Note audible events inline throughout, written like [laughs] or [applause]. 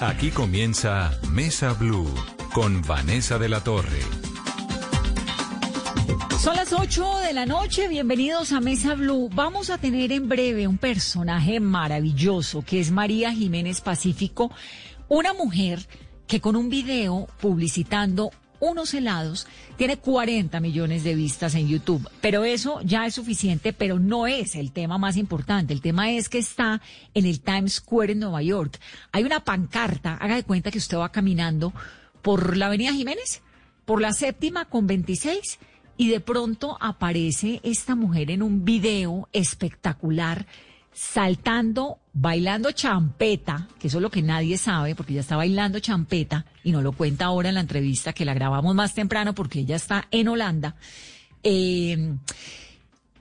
Aquí comienza Mesa Blue con Vanessa de la Torre. Son las 8 de la noche, bienvenidos a Mesa Blue. Vamos a tener en breve un personaje maravilloso que es María Jiménez Pacífico, una mujer que con un video publicitando unos helados tiene 40 millones de vistas en YouTube. Pero eso ya es suficiente, pero no es el tema más importante. El tema es que está en el Times Square en Nueva York. Hay una pancarta, haga de cuenta que usted va caminando por la Avenida Jiménez, por la séptima con 26 y de pronto aparece esta mujer en un video espectacular saltando, bailando champeta, que eso es lo que nadie sabe, porque ella está bailando champeta y no lo cuenta ahora en la entrevista que la grabamos más temprano porque ella está en Holanda. Eh,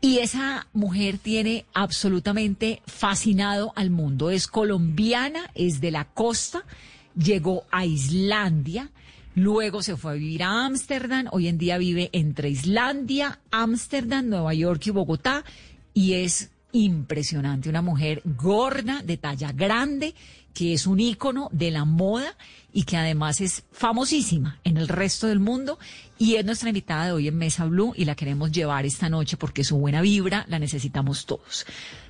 y esa mujer tiene absolutamente fascinado al mundo. Es colombiana, es de la costa, llegó a Islandia, luego se fue a vivir a Ámsterdam, hoy en día vive entre Islandia, Ámsterdam, Nueva York y Bogotá y es impresionante, una mujer gorda, de talla grande, que es un ícono de la moda y que además es famosísima en el resto del mundo y es nuestra invitada de hoy en Mesa Blue y la queremos llevar esta noche porque su buena vibra la necesitamos todos.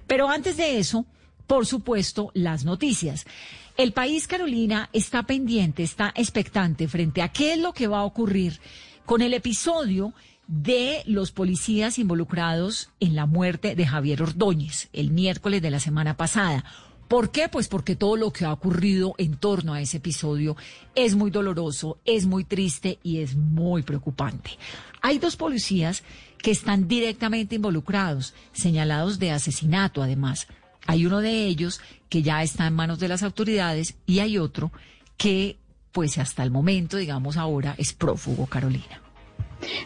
Pero antes de eso, por supuesto, las noticias. El país, Carolina, está pendiente, está expectante frente a qué es lo que va a ocurrir con el episodio de los policías involucrados en la muerte de Javier Ordóñez el miércoles de la semana pasada. ¿Por qué? Pues porque todo lo que ha ocurrido en torno a ese episodio es muy doloroso, es muy triste y es muy preocupante. Hay dos policías que están directamente involucrados, señalados de asesinato además. Hay uno de ellos que ya está en manos de las autoridades y hay otro que, pues hasta el momento, digamos ahora, es prófugo, Carolina.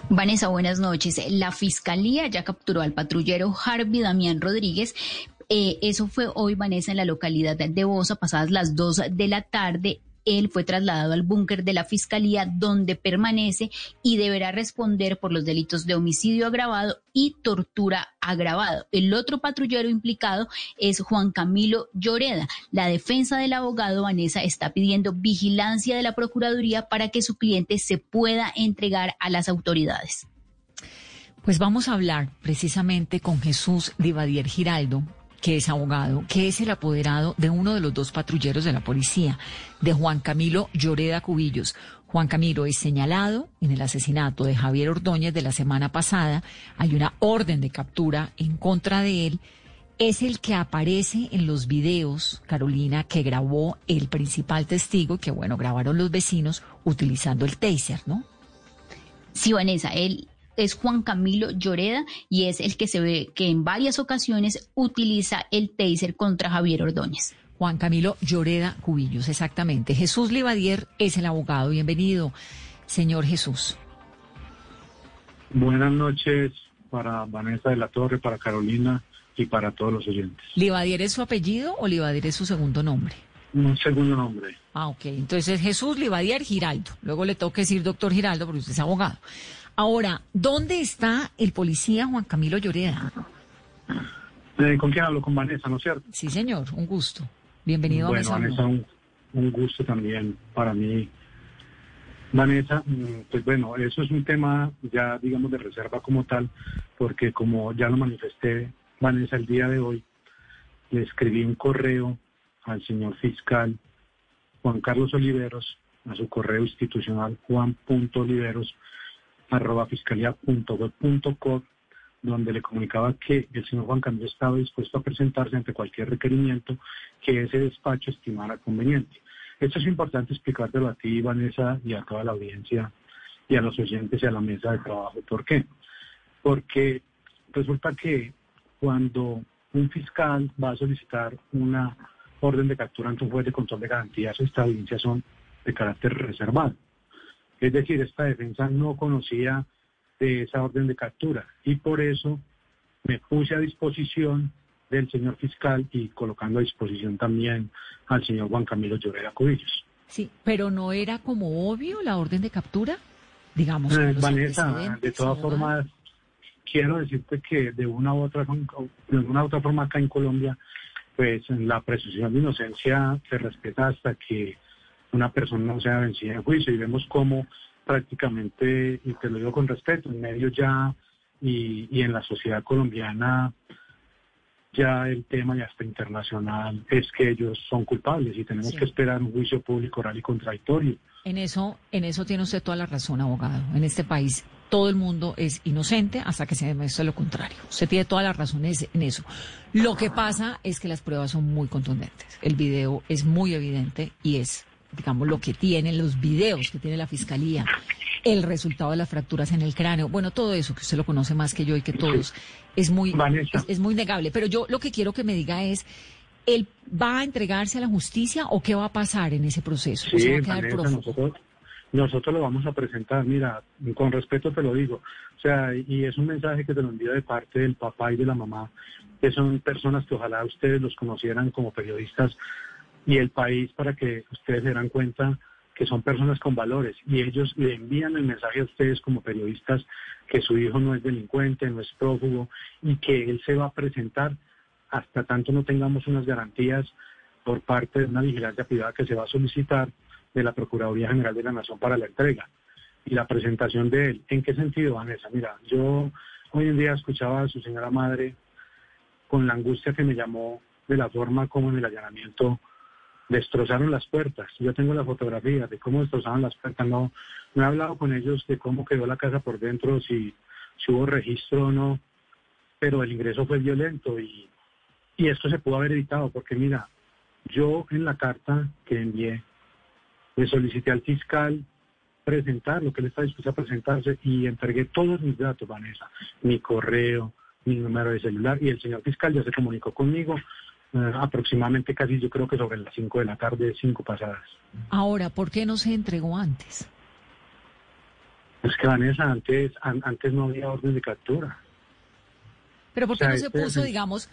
Vanessa, buenas noches. La fiscalía ya capturó al patrullero Harvey Damián Rodríguez. Eh, eso fue hoy, Vanessa, en la localidad de Bosa, pasadas las dos de la tarde él fue trasladado al búnker de la Fiscalía donde permanece y deberá responder por los delitos de homicidio agravado y tortura agravado. El otro patrullero implicado es Juan Camilo Lloreda. La defensa del abogado Vanessa está pidiendo vigilancia de la Procuraduría para que su cliente se pueda entregar a las autoridades. Pues vamos a hablar precisamente con Jesús Divadier Giraldo, que es abogado, que es el apoderado de uno de los dos patrulleros de la policía, de Juan Camilo Lloreda Cubillos. Juan Camilo es señalado en el asesinato de Javier Ordóñez de la semana pasada. Hay una orden de captura en contra de él. Es el que aparece en los videos, Carolina, que grabó el principal testigo, que bueno, grabaron los vecinos utilizando el taser, ¿no? Sí, Vanessa, él es Juan Camilo Lloreda y es el que se ve que en varias ocasiones utiliza el taser contra Javier Ordóñez. Juan Camilo Lloreda Cubillos, exactamente. Jesús Livadier es el abogado. Bienvenido, señor Jesús. Buenas noches para Vanessa de la Torre, para Carolina y para todos los oyentes. ¿Livadier es su apellido o Livadier es su segundo nombre? Un segundo nombre. Ah, ok. Entonces Jesús Livadier Giraldo. Luego le tengo que decir doctor Giraldo porque usted es abogado. Ahora, ¿dónde está el policía Juan Camilo Lloreda? Eh, ¿Con quién hablo? Con Vanessa, ¿no es cierto? Sí, señor, un gusto. Bienvenido bueno, a Vanessa, un, un, gusto también para mí. Vanessa, mm, pues bueno, eso es un tema ya, digamos, de reserva como tal, porque como ya lo manifesté, Vanessa, el día de hoy, le escribí un correo al señor fiscal Juan Carlos Oliveros, a su correo institucional juan.oliveros, arroba fiscalía.gov.co, donde le comunicaba que el señor Juan Camilo estaba dispuesto a presentarse ante cualquier requerimiento que ese despacho estimara conveniente. Esto es importante explicártelo a ti, Vanessa, y a toda la audiencia y a los oyentes y a la mesa de trabajo. ¿Por qué? Porque resulta que cuando un fiscal va a solicitar una orden de captura ante un juez de control de garantías, esta audiencia son de carácter reservado. Es decir, esta defensa no conocía de esa orden de captura y por eso me puse a disposición del señor fiscal y colocando a disposición también al señor Juan Camilo Lloreda Cubillos. Sí, pero no era como obvio la orden de captura, digamos. Eh, Vanessa, de todas formas, quiero decirte que de una u otra, de una u otra forma acá en Colombia, pues la presunción de inocencia se respeta hasta que una persona no sea vencida en juicio y vemos cómo prácticamente, y te lo digo con respeto, en medio ya y, y en la sociedad colombiana ya el tema ya está internacional es que ellos son culpables y tenemos Sí. que esperar un juicio público oral y contradictorio. En eso, en eso tiene usted toda la razón, abogado. En este país todo el mundo es inocente hasta que se demuestre lo contrario. Usted tiene todas las razones en eso. Lo que pasa es que las pruebas son muy contundentes. El video es muy evidente y es, digamos, lo que tienen los videos que tiene la fiscalía, el resultado de las fracturas en el cráneo, bueno, todo eso que usted lo conoce más que yo y que todos es muy, es, es muy negable. Pero yo lo que quiero que me diga es, ¿él va a entregarse a la justicia o qué va a pasar en ese proceso? ¿O Sí, se va a quedar Vanessa, prófugo? nosotros, nosotros lo vamos a presentar, mira, con respeto te lo digo, o sea, y es un mensaje que te lo envío de parte del papá y de la mamá, que son personas que ojalá ustedes los conocieran como periodistas y el país para que ustedes se dan cuenta que son personas con valores y ellos le envían el mensaje a ustedes como periodistas que su hijo no es delincuente, no es prófugo y que él se va a presentar hasta tanto no tengamos unas garantías por parte de una vigilancia privada que se va a solicitar de la Procuraduría General de la Nación para la entrega y la presentación de él. ¿En qué sentido, Vanessa? Mira, yo hoy en día escuchaba a su señora madre con la angustia que me llamó de la forma como en el allanamiento destrozaron las puertas. Yo tengo la fotografía de cómo destrozaron las puertas. No, no he hablado con ellos de cómo quedó la casa por dentro, si, si hubo registro o no, pero el ingreso fue violento y, y esto se pudo haber evitado porque mira, yo en la carta que envié le solicité al fiscal presentar lo que él está dispuesto a presentarse y entregué todos mis datos, Vanessa, mi correo, mi número de celular y el señor fiscal ya se comunicó conmigo aproximadamente casi yo creo que sobre las 5 de la tarde, 5 pasadas. Ahora, ¿por qué no se entregó antes? Es que Vanessa, antes, an- antes no había orden de captura. Pero ¿por qué O sea, no se este- puso, digamos,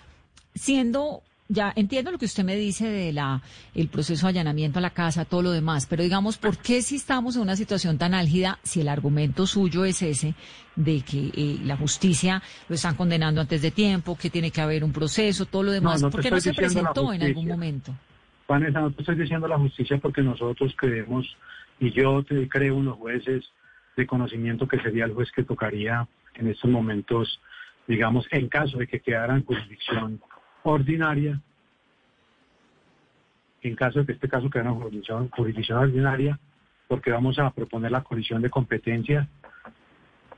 siendo, ya entiendo lo que usted me dice de la el proceso de allanamiento a la casa, todo lo demás, pero digamos, ¿por qué si estamos en una situación tan álgida, si el argumento suyo es ese de que eh, la justicia lo están condenando antes de tiempo, que tiene que haber un proceso, todo lo demás, no te ¿por qué no se presentó en algún momento? Vanessa, no te estoy diciendo la justicia porque nosotros creemos, y yo te creo en los jueces de conocimiento que sería el juez que tocaría en estos momentos, digamos, en caso de que quedara en jurisdicción ordinaria, en caso de que este caso quedara en jurisdicción, jurisdicción ordinaria, porque vamos a proponer la colisión de competencia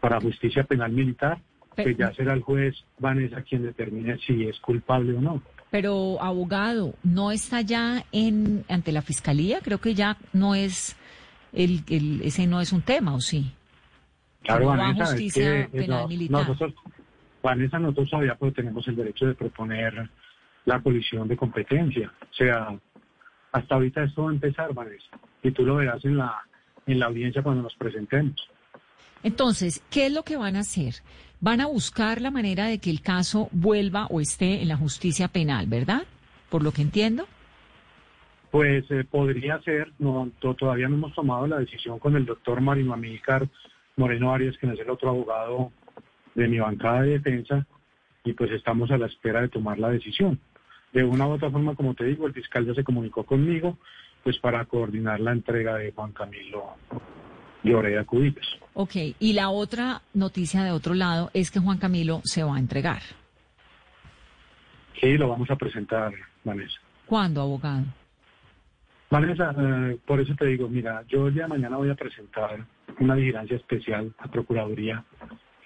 para justicia penal militar, que ya será el juez Vanessa quien determine si es culpable o no. Pero, abogado, ¿no está ya en ante la fiscalía? Creo que ya no es, el, el- ese no es un tema, ¿o sí? Claro, ¿Cómo va Vanessa, es justicia que, eh, penal no, militar? nosotros, Vanessa, nosotros todavía pues, tenemos el derecho de proponer la colisión de competencia. O sea, hasta ahorita esto va a empezar, Vanessa, y tú lo verás en la, en la audiencia cuando nos presentemos. Entonces, ¿qué es lo que van a hacer? Van a buscar la manera de que el caso vuelva o esté en la justicia penal, ¿verdad? Por lo que entiendo. Pues eh, podría ser, no, todavía no hemos tomado la decisión con el doctor Marino Amílcar Moreno Arias, quien es el otro abogado de mi bancada de defensa, y pues estamos a la espera de tomar la decisión. De una u otra forma, como te digo, el fiscal ya se comunicó conmigo, pues para coordinar la entrega de Juan Camilo Lloreda Cubillos. Ok, y la otra noticia de otro lado es que Juan Camilo se va a entregar. Sí, lo vamos a presentar, Vanessa. ¿Cuándo, abogado? Vanessa, eh, por eso te digo, mira, yo el día de mañana voy a presentar una vigilancia especial a Procuraduría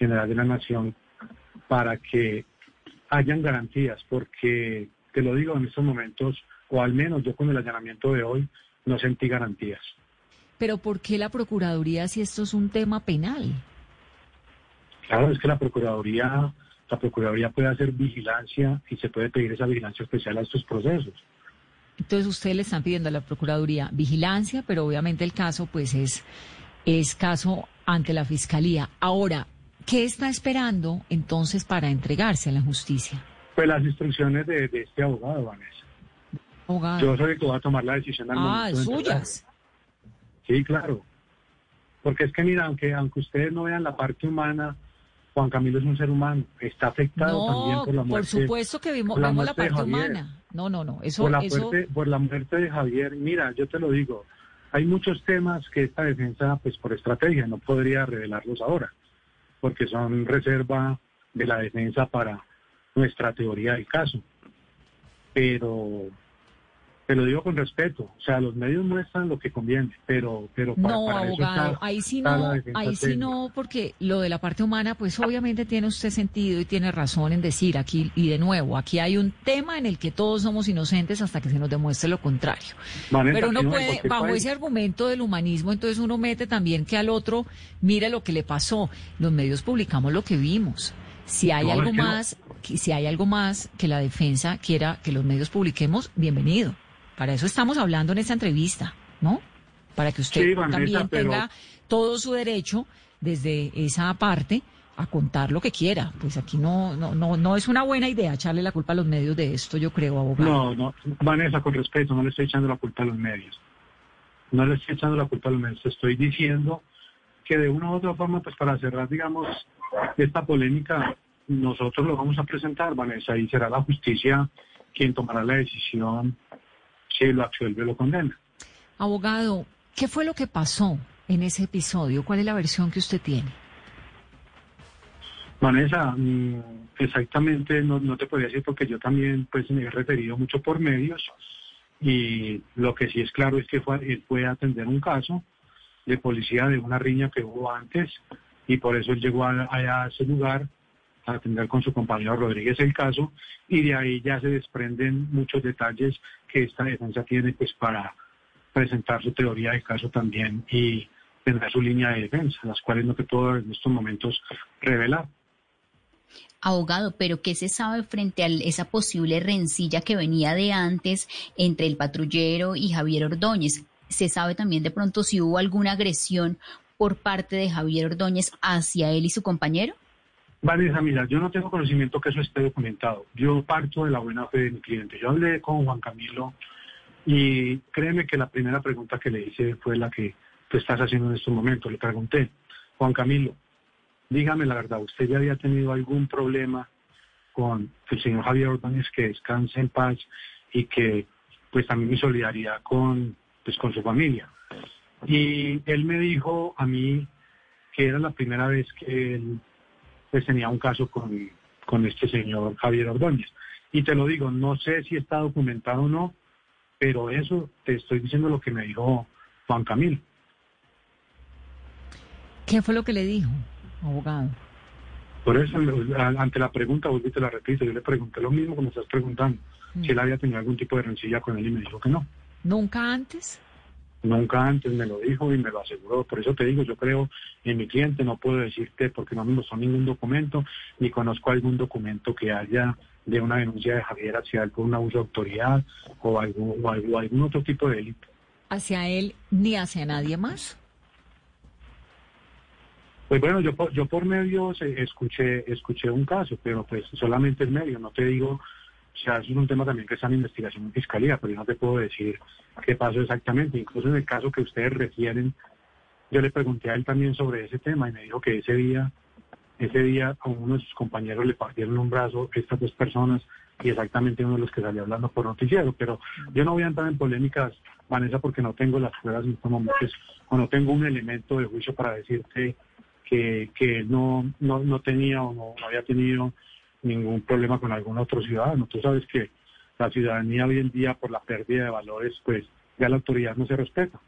General de la Nación para que hayan garantías, porque te lo digo en estos momentos, o al menos yo con el allanamiento de hoy, no sentí garantías. Pero ¿por qué la Procuraduría si esto es un tema penal? Claro, es que la Procuraduría, la Procuraduría puede hacer vigilancia y se puede pedir esa vigilancia especial a estos procesos. Entonces ustedes le están pidiendo a la Procuraduría vigilancia, pero obviamente el caso pues es, es caso ante la Fiscalía. Ahora, ¿qué está esperando entonces para entregarse a la justicia? Pues las instrucciones de, de este abogado, Vanessa. Abogado. Yo soy el que va a tomar la decisión al ah, momento de suyas. Sí, claro. Porque es que, mira, aunque, aunque ustedes no vean la parte humana, Juan Camilo es un ser humano. Está afectado también por la por muerte. supuesto que vimos, por la vemos la parte humana. No, no, no. Eso, por, la eso, muerte, por la muerte de Javier. Mira, yo te lo digo, hay muchos temas que esta defensa, pues por estrategia, no podría revelarlos ahora, porque son reserva de la defensa para nuestra teoría del caso. Pero te lo digo con respeto, o sea, los medios muestran lo que conviene, pero, pero para, No, para abogado, está- ahí sí no, ahí sí no, porque lo de la parte humana, pues obviamente tiene usted sentido y tiene razón en decir aquí, y de nuevo, aquí hay un tema en el que todos somos inocentes hasta que se nos demuestre lo contrario. Vanessa, Pero uno puede, bajo ese argumento del humanismo, entonces uno mete también que al otro, mire lo que le pasó. Los medios publicamos lo que vimos. Si hay No, algo no. más, si hay algo más que la defensa quiera que los medios publiquemos, bienvenido. Para eso estamos hablando en esta entrevista, ¿no? Para que usted Sí, Vanessa, también pero- tenga todo su derecho desde esa parte a contar lo que quiera. Pues aquí no, no, no, no es una buena idea echarle la culpa a los medios de esto, yo creo, abogado. No, no, Vanessa, con respeto, no le estoy echando la culpa a los medios. No le estoy echando la culpa a los medios. Estoy diciendo que de una u otra forma, pues para cerrar, digamos, esta polémica, nosotros lo vamos a presentar, Vanessa, y será la justicia quien tomará la decisión lo absuelve o lo condena. Abogado, ¿qué fue lo que pasó en ese episodio? ¿Cuál es la versión que usted tiene? Vanessa, mm, exactamente no, no te podría decir porque yo también pues me he referido mucho por medios y lo que sí es claro es que fue, él fue a atender un caso de policía de una riña que hubo antes y por eso él llegó a, a ese lugar a atender con su compañero Rodríguez el caso y de ahí ya se desprenden muchos detalles que esta defensa tiene pues para presentar su teoría del caso también y tendrá su línea de defensa, las cuales no te puedo en estos momentos revelar. Abogado, pero ¿qué se sabe frente a esa posible rencilla que venía de antes entre el patrullero y Javier Ordóñez? ¿Se sabe también de pronto si hubo alguna agresión por parte de Javier Ordóñez hacia él y su compañero? Vanessa, mira, yo no tengo conocimiento que eso esté documentado. Yo parto de la buena fe de mi cliente. Yo hablé con Juan Camilo y créeme que la primera pregunta que le hice fue la que tú estás haciendo en estos momentos. Le pregunté, Juan Camilo, dígame la verdad, ¿usted ya había tenido algún problema con el señor Javier Ordóñez que descanse en paz y que pues también mi solidaridad con, pues, con su familia? Y él me dijo a mí que era la primera vez que él pues tenía un caso con, con este señor Javier Ordóñez. Y te lo digo, no sé si está documentado o no, pero eso te estoy diciendo lo que me dijo Juan Camilo. ¿Qué fue lo que le dijo, abogado? Por eso, ante la pregunta, y te la repito, yo le pregunté lo mismo que me estás preguntando, si él había tenido algún tipo de rencilla con él y me dijo que no. ¿Nunca antes? Nunca antes me lo dijo y me lo aseguró. Por eso te digo, yo creo en mi cliente, no puedo decirte porque no me mostró ningún documento, ni conozco algún documento que haya de una denuncia de Javier hacia él por un abuso de autoridad o algún, o algún, algún otro tipo de delito. ¿Hacia él ni hacia nadie más? Pues bueno, yo yo por medios eh, escuché, escuché un caso, pero pues solamente el medio, no te digo, o sea, eso es un tema también que está en investigación en fiscalía, pero yo no te puedo decir qué pasó exactamente. Incluso en el caso que ustedes refieren, yo le pregunté a él también sobre ese tema y me dijo que ese día, ese día a uno de sus compañeros le partieron un brazo estas dos personas y exactamente uno de los que salió hablando por noticiero, pero yo no voy a entrar en polémicas, Vanessa, porque no tengo las pruebas en estos momentos o no tengo un elemento de juicio para decirte que, que no, no, no tenía o no había tenido ningún problema con algún otro ciudadano. Tú sabes que la ciudadanía hoy en día, por la pérdida de valores, pues ya la autoridad no se respeta.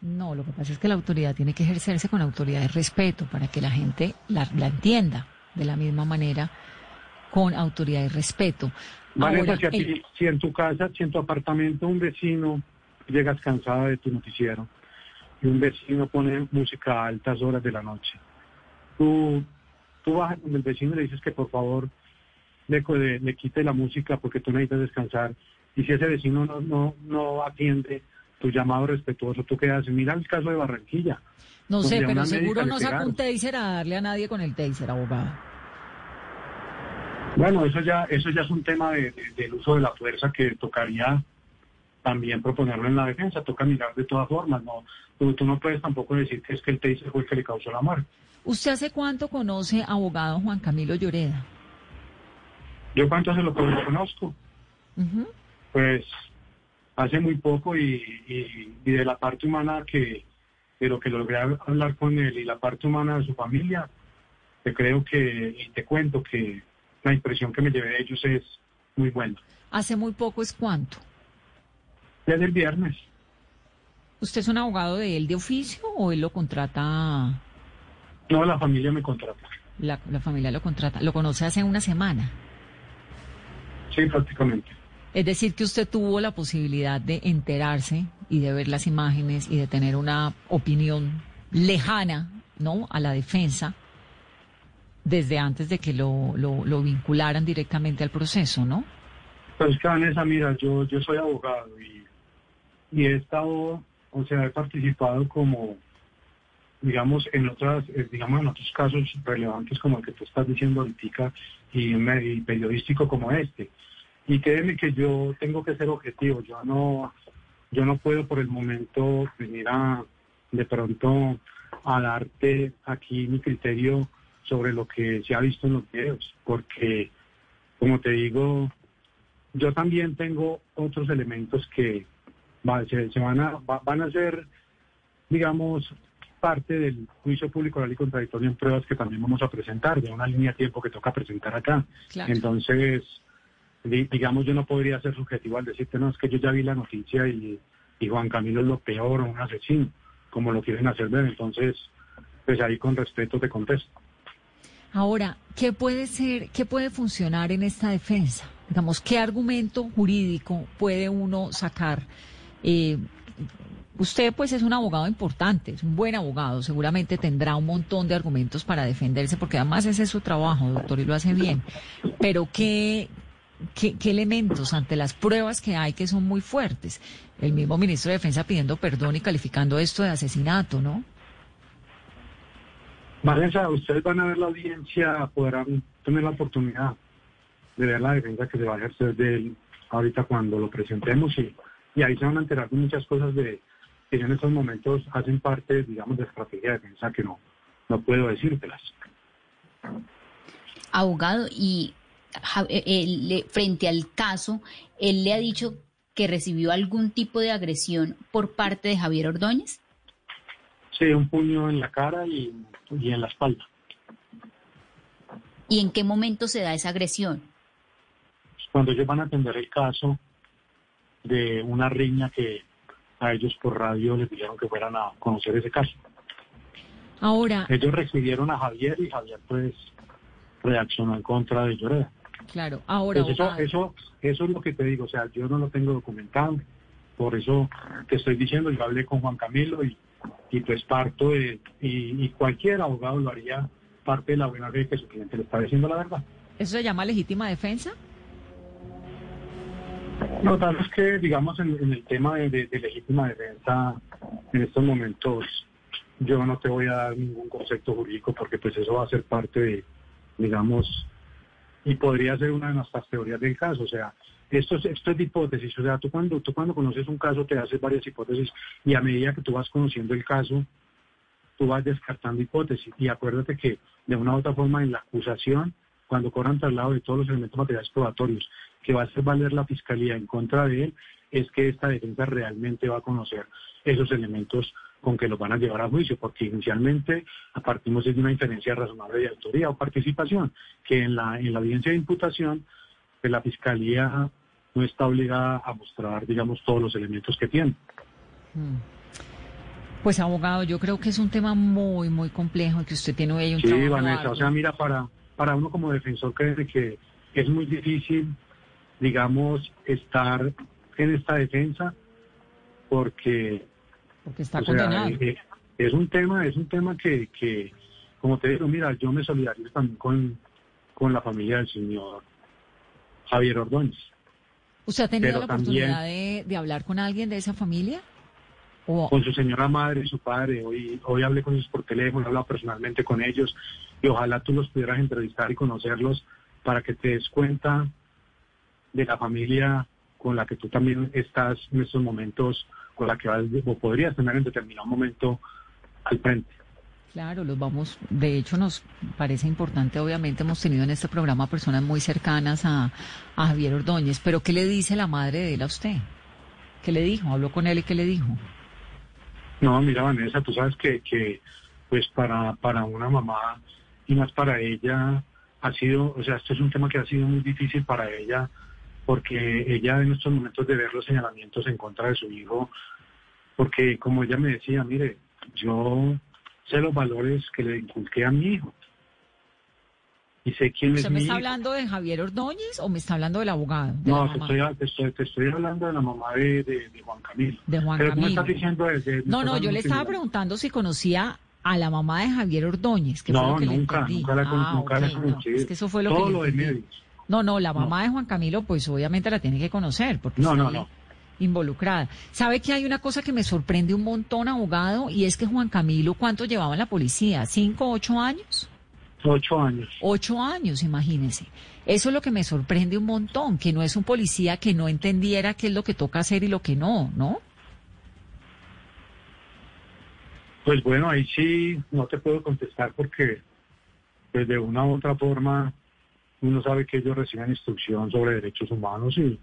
No, lo que pasa es que la autoridad tiene que ejercerse con autoridad de respeto para que la gente la, la entienda de la misma manera con autoridad y respeto. Vanessa, Ahora, si, ti- el- si en tu casa, si en tu apartamento un vecino llegas cansada de tu noticiero y un vecino pone música a altas horas de la noche, tú, tú vas con el vecino y le dices que por favor le, le- le quite la música porque tú necesitas descansar y si ese vecino no, no, no atiende tu llamado respetuoso, ¿tú qué haces? Mira el caso de Barranquilla. No sé, pero seguro no le saca un taser a darle a nadie con el taser, abogado. Bueno, eso ya, eso ya es un tema de- de- del uso de la fuerza que tocaría también proponerlo en la defensa. Toca mirar de todas formas. No, tú, tú no puedes tampoco decir que es que el taser fue el que le causó la muerte. ¿Usted hace cuánto conoce abogado Juan Camilo Lloreda? Yo cuánto se lo conozco. Pues hace muy poco y, y- y de la parte humana que de lo que logré hablar con él y la parte humana de su familia, te creo que y te cuento que la impresión que me llevé de ellos es muy buena. Hace muy poco es cuánto. Desde el viernes, ¿Usted es un abogado de él de oficio o él lo contrata, no la familia me contrata. la, la familia lo contrata? ¿Lo conoce hace una semana? Sí, prácticamente. Es decir, que usted tuvo la posibilidad de enterarse y de ver las imágenes y de tener una opinión lejana, ¿no? A la defensa desde antes de que lo, lo, lo vincularan directamente al proceso, ¿no? Pues Vanessa, mira, yo, yo soy abogado y, y he estado, o sea, he participado como, digamos, en otras, eh, digamos, en otros casos relevantes como el que tú estás diciendo ahorita y, y periodístico como este. Y créeme que yo tengo que ser objetivo, yo no, yo no puedo por el momento venir a, de pronto, a darte aquí mi criterio sobre lo que se ha visto en los videos, porque, como te digo, yo también tengo otros elementos que va- se, se van, a, va- van a ser, digamos, parte del juicio público oral y contradictorio en pruebas que también vamos a presentar, de una línea de tiempo que toca presentar acá. Claro. Entonces, di- digamos, yo no podría ser subjetivo al decirte, no, es que yo ya vi la noticia y, y Juan Camilo es lo peor o un asesino, como lo quieren hacer ver. Entonces, pues ahí con respeto te contesto. Ahora, ¿qué puede ser, qué puede funcionar en esta defensa? Digamos, ¿qué argumento jurídico puede uno sacar? Eh, usted, pues, es un abogado importante, es un buen abogado, seguramente tendrá un montón de argumentos para defenderse, porque además ese es su trabajo, doctor, y lo hace bien. Pero, ¿qué, qué, qué elementos ante las pruebas que hay que son muy fuertes? El mismo ministro de Defensa pidiendo perdón y calificando esto de asesinato, ¿no? Vanessa, ustedes van a ver la audiencia, podrán tener la oportunidad de ver la defensa que se va a ejercer de él ahorita cuando lo presentemos y, y ahí se van a enterar de muchas cosas de que en estos momentos hacen parte, digamos, de estrategia de defensa que no, no puedo decírtelas. Abogado, y eh, él le- frente al caso, él le ha dicho que recibió algún tipo de agresión por parte de Javier Ordóñez. Sí, un puño en la cara y, y en la espalda. ¿Y en qué momento se da esa agresión? Cuando ellos van a atender el caso de una riña que a ellos por radio les dijeron que fueran a conocer ese caso. Ahora, Ellos recibieron a Javier y Javier pues reaccionó en contra de Lloreda. claro, ahora, Pues eso, eso, eso es lo que te digo, o sea, yo no lo tengo documentado, por eso te estoy diciendo, yo hablé con Juan Camilo y, y pues parto de, y, y cualquier abogado lo haría parte de la buena fe que su cliente le está diciendo la verdad. ¿Eso se llama legítima defensa? Lo tal es que, digamos, en, el tema de, de- de legítima defensa, en estos momentos, yo no te voy a dar ningún concepto jurídico porque pues eso va a ser parte de, digamos, y podría ser una de nuestras teorías del caso. O sea, esto es, esto es de hipótesis. O sea, tú cuando, tú cuando conoces un caso te haces varias hipótesis y a medida que tú vas conociendo el caso, tú vas descartando hipótesis. Y acuérdate que de una u otra forma en la acusación, cuando cobran traslado de todos los elementos materiales probatorios que va a hacer valer la fiscalía en contra de él, es que esta defensa realmente va a conocer esos elementos con que los van a llevar a juicio, porque inicialmente partimos de una inferencia razonable de autoría o participación, que en la, en la audiencia de imputación, pues la fiscalía no está obligada a mostrar, digamos, todos los elementos que tiene. Pues abogado, yo creo que es un tema muy, muy complejo que usted tiene ahí un Sí, trabajo Vanessa, o sea, mira, para, para uno como defensor cree que es muy difícil, digamos, estar en esta defensa porque porque está sea, condenado. eh, es un tema, es un tema que, que, como te digo, mira, yo me solidarizo también con, con la familia del señor Javier Ordóñez. ¿Usted ha tenido Pero la también- oportunidad de, de hablar con alguien de esa familia? O, con su señora madre y su padre. Hoy, hoy hablé con ellos por teléfono, he hablado personalmente con ellos y ojalá tú los pudieras entrevistar y conocerlos para que te des cuenta de la familia con la que tú también estás en estos momentos, con la que vas, o podrías tener en determinado momento al frente. Claro, los vamos, de hecho nos parece importante, obviamente hemos tenido en este programa personas muy cercanas a, a Javier Ordóñez, pero ¿qué le dice la madre de él a usted? ¿Qué le dijo? ¿Habló con él y qué le dijo? No, mira Vanessa, tú sabes que, que pues para, para una mamá y más para ella ha sido, o sea, esto es un tema que ha sido muy difícil para ella porque ella en estos momentos de ver los señalamientos en contra de su hijo, porque como ella me decía, mire, yo sé los valores que le inculqué a mi hijo y sé quién es ¿Usted me mi está hijo. hablando de Javier Ordóñez o me está hablando del abogado? de No, te estoy, te, estoy, te estoy hablando de la mamá de, de- de Juan Camilo. De Juan Pero tú me Camilo. estás diciendo de- de- me No, no, yo le estaba preguntando si conocía a la mamá de Javier Ordóñez, que fue No, lo que nunca, la, con- Ah, nunca la ok, no, es que eso fue lo Todo que lo de medios. No, no, la No. mamá de Juan Camilo, pues obviamente la tiene que conocer, porque No, involucrada. ¿Sabe que hay una cosa que me sorprende un montón, abogado? Y es que Juan Camilo, ¿cuánto llevaba en la policía? ¿Cinco, ocho años? Ocho años. Ocho años, imagínese. Eso es lo que me sorprende un montón, que no es un policía que no entendiera qué es lo que toca hacer y lo que no, ¿no? Pues bueno, ahí sí no te puedo contestar porque pues de una u otra forma uno sabe que ellos reciben instrucción sobre derechos humanos y,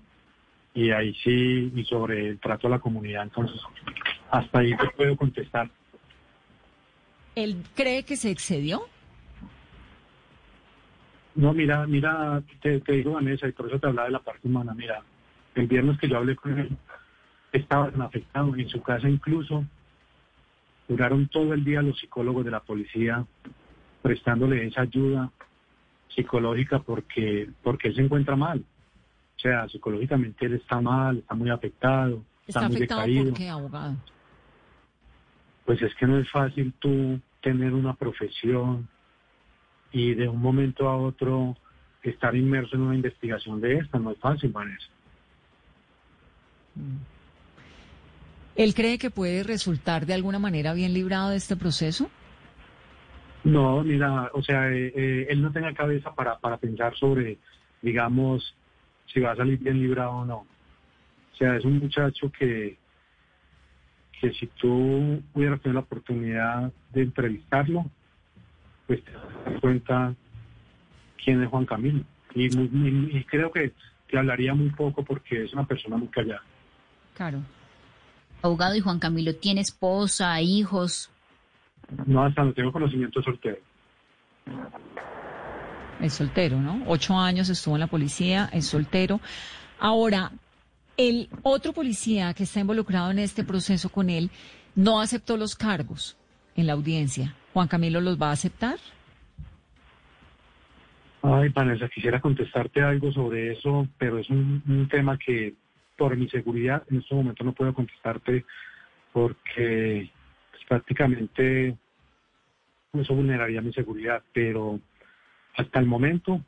y ahí sí, y sobre el trato a la comunidad. Entonces, hasta ahí te puedo contestar. ¿Él cree que se excedió? No, mira, mira, te, te digo Vanessa, y por eso te hablaba de la parte humana. Mira, el viernes que yo hablé con él, estaba tan afectado. En su casa incluso duraron todo el día los psicólogos de la policía prestándole esa ayuda psicológica porque, porque él se encuentra mal. O sea, psicológicamente él está mal, está muy afectado, está, ¿Está muy afectado decaído. por qué, abogado? Pues es que no es fácil tú tener una profesión y de un momento a otro estar inmerso en una investigación de esta. No es fácil, Vanessa. ¿Él cree que puede resultar de alguna manera bien librado de este proceso? No, mira, o sea, eh, eh, él no tenga cabeza para, para pensar sobre, digamos, si va a salir bien librado o no. O sea, es un muchacho que, que si tú hubieras tenido la oportunidad de entrevistarlo, pues te das cuenta quién es Juan Camilo. Y, y- y creo que te hablaría muy poco porque es una persona muy callada. Claro. Abogado y Juan Camilo tiene esposa, hijos. No, hasta no tengo conocimiento soltero. Es soltero, ¿no? Ocho años estuvo en la policía, es soltero. Ahora, el otro policía que está involucrado en este proceso con él no aceptó los cargos en la audiencia. ¿Juan Camilo los va a aceptar? Ay, Vanessa, quisiera contestarte algo sobre eso, pero es un, un tema que por mi seguridad en este momento no puedo contestarte porque pues, prácticamente eso vulneraría mi seguridad, pero hasta el momento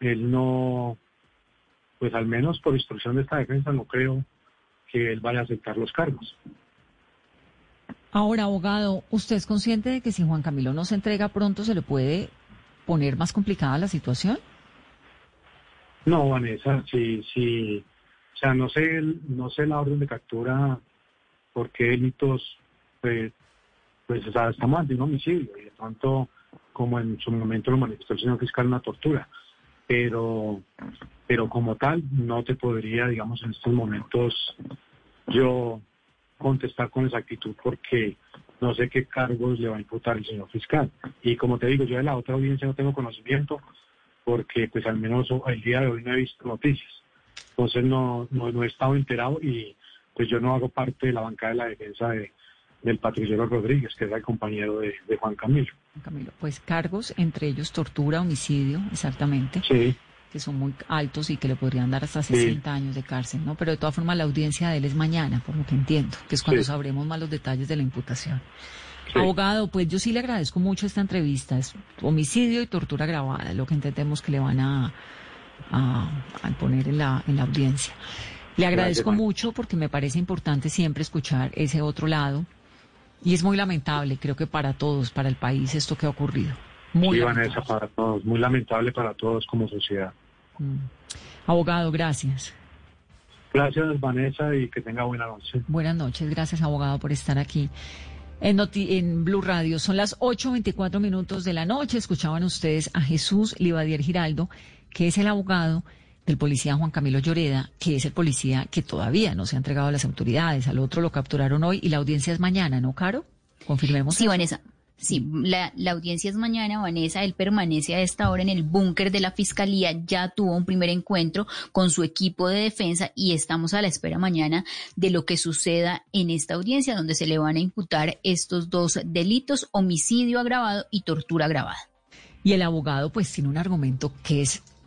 él no, pues al menos por instrucción de esta defensa no creo que él vaya a aceptar los cargos. Ahora, abogado, ¿usted es consciente de que si Juan Camilo no se entrega pronto se le puede poner más complicada la situación? No, Vanessa, sí, sí, o sea, no sé, no sé la orden de captura por qué delitos, pues, pues, o sea, estamos un homicidio y de pronto, como en su momento lo manifestó el señor fiscal, una tortura, pero, pero como tal, no te podría, digamos, en estos momentos yo contestar con exactitud porque no sé qué cargos le va a imputar el señor fiscal. Y como te digo, yo de la otra audiencia no tengo conocimiento porque pues al menos el día de hoy no he visto noticias. Entonces no, no, no he estado enterado y pues yo no hago parte de la bancada de la defensa de, del patrullero Rodríguez, que es el compañero de, de Juan Camilo. Juan Camilo, pues cargos, entre ellos tortura, homicidio, exactamente, Sí, que son muy altos y que le podrían dar hasta 60 años de cárcel, ¿no? Pero de todas formas la audiencia de él es mañana, por lo que entiendo, que es cuando Sí. sabremos más los detalles de la imputación. sí. Abogado, pues yo sí le agradezco mucho esta entrevista. Es homicidio y tortura agravada, es lo que entendemos que le van a, a, al poner en la, en la audiencia. Le agradezco Gracias, mucho porque me parece importante siempre escuchar ese otro lado. Y es muy lamentable, creo que para todos, para el país, esto que ha ocurrido. Muy Sí, lamentable. Vanessa, para todos. Muy lamentable para todos como sociedad. Mm. Abogado, gracias. Gracias, Vanessa, y que tenga buena noche. Buenas noches, gracias abogado por estar aquí en, Noti- en Blue Radio. Son las 8.24 minutos de la noche. Escuchaban ustedes a Jesús Livadier Giraldo, que es el abogado del policía Juan Camilo Lloreda, que es el policía que todavía no se ha entregado a las autoridades. Al otro lo capturaron hoy y la audiencia es mañana, ¿no, Caro? Confirmemos. Sí, eso. Vanessa. Sí, la, la audiencia es mañana, Vanessa. Él permanece a esta hora en el búnker de la fiscalía. Ya tuvo un primer encuentro con su equipo de defensa y estamos a la espera mañana de lo que suceda en esta audiencia, donde se le van a imputar estos dos delitos: homicidio agravado y tortura agravada. Y el abogado pues tiene un argumento que es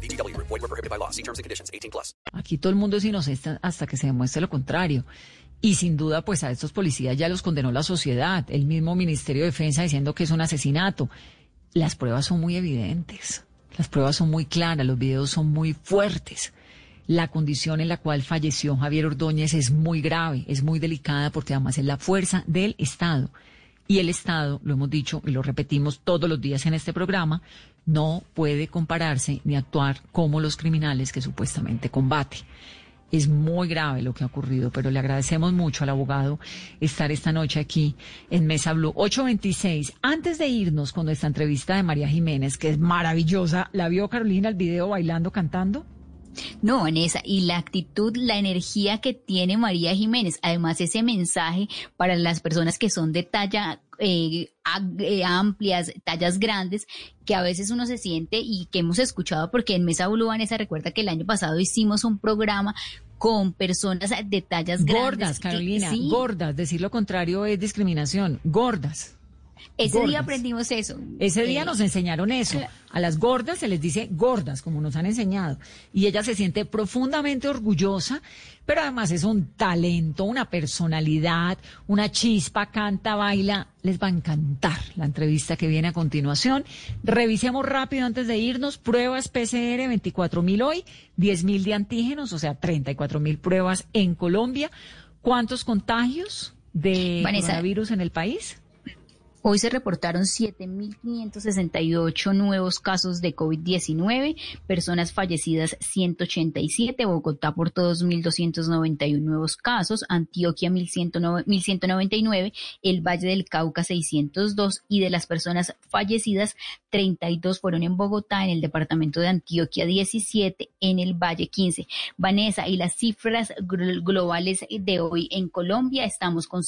VGW Group. Void were prohibited by law. See terms and conditions. 18 plus. Aquí todo el mundo es inocente hasta que se demuestre lo contrario. Y sin duda, pues a estos policías ya los condenó la sociedad, el mismo Ministerio de Defensa diciendo que es un asesinato. Las pruebas son muy evidentes, las pruebas son muy claras, los videos son muy fuertes. La condición en la cual falleció Javier Ordóñez es muy grave, es muy delicada porque además es la fuerza del Estado. Y el Estado, lo hemos dicho y lo repetimos todos los días en este programa, no puede compararse ni actuar como los criminales que supuestamente combate. Es muy grave lo que ha ocurrido, pero le agradecemos mucho al abogado estar esta noche aquí en Mesa Blue 826. Antes de irnos con nuestra entrevista de María Jiménez, que es maravillosa, ¿la vio Carolina el video bailando, cantando? No, Vanessa, y la actitud, la energía que tiene María Jiménez, además ese mensaje para las personas que son de talla eh, eh, amplias, tallas grandes, que a veces uno se siente y que hemos escuchado, porque en Mesa Blue, Vanessa, recuerda que el año pasado hicimos un programa con personas de tallas grandes. Gordas, que- Carolina, sí, gordas. Decir lo contrario es discriminación. Gordas. Ese gordas. día aprendimos eso. Ese día Eh, nos enseñaron eso. A las gordas se les dice gordas, como nos han enseñado. Y ella se siente profundamente orgullosa, pero además es un talento, una personalidad, una chispa, canta, baila. Les va a encantar la entrevista que viene a continuación. Revisemos rápido antes de irnos. Pruebas PCR, 24 mil hoy, 10 mil de antígenos, o sea, 34 mil pruebas en Colombia. ¿Cuántos contagios de Vanessa. coronavirus en el país? Hoy se reportaron 7.568 nuevos casos de COVID-19, personas fallecidas 187, Bogotá por todos 1.291 nuevos casos, Antioquia 1.109 1.199, el Valle del Cauca 602 y de las personas fallecidas 32 fueron en Bogotá, en el departamento de Antioquia 17, en el Valle 15. Vanessa, y las cifras gl- globales de hoy en Colombia estamos con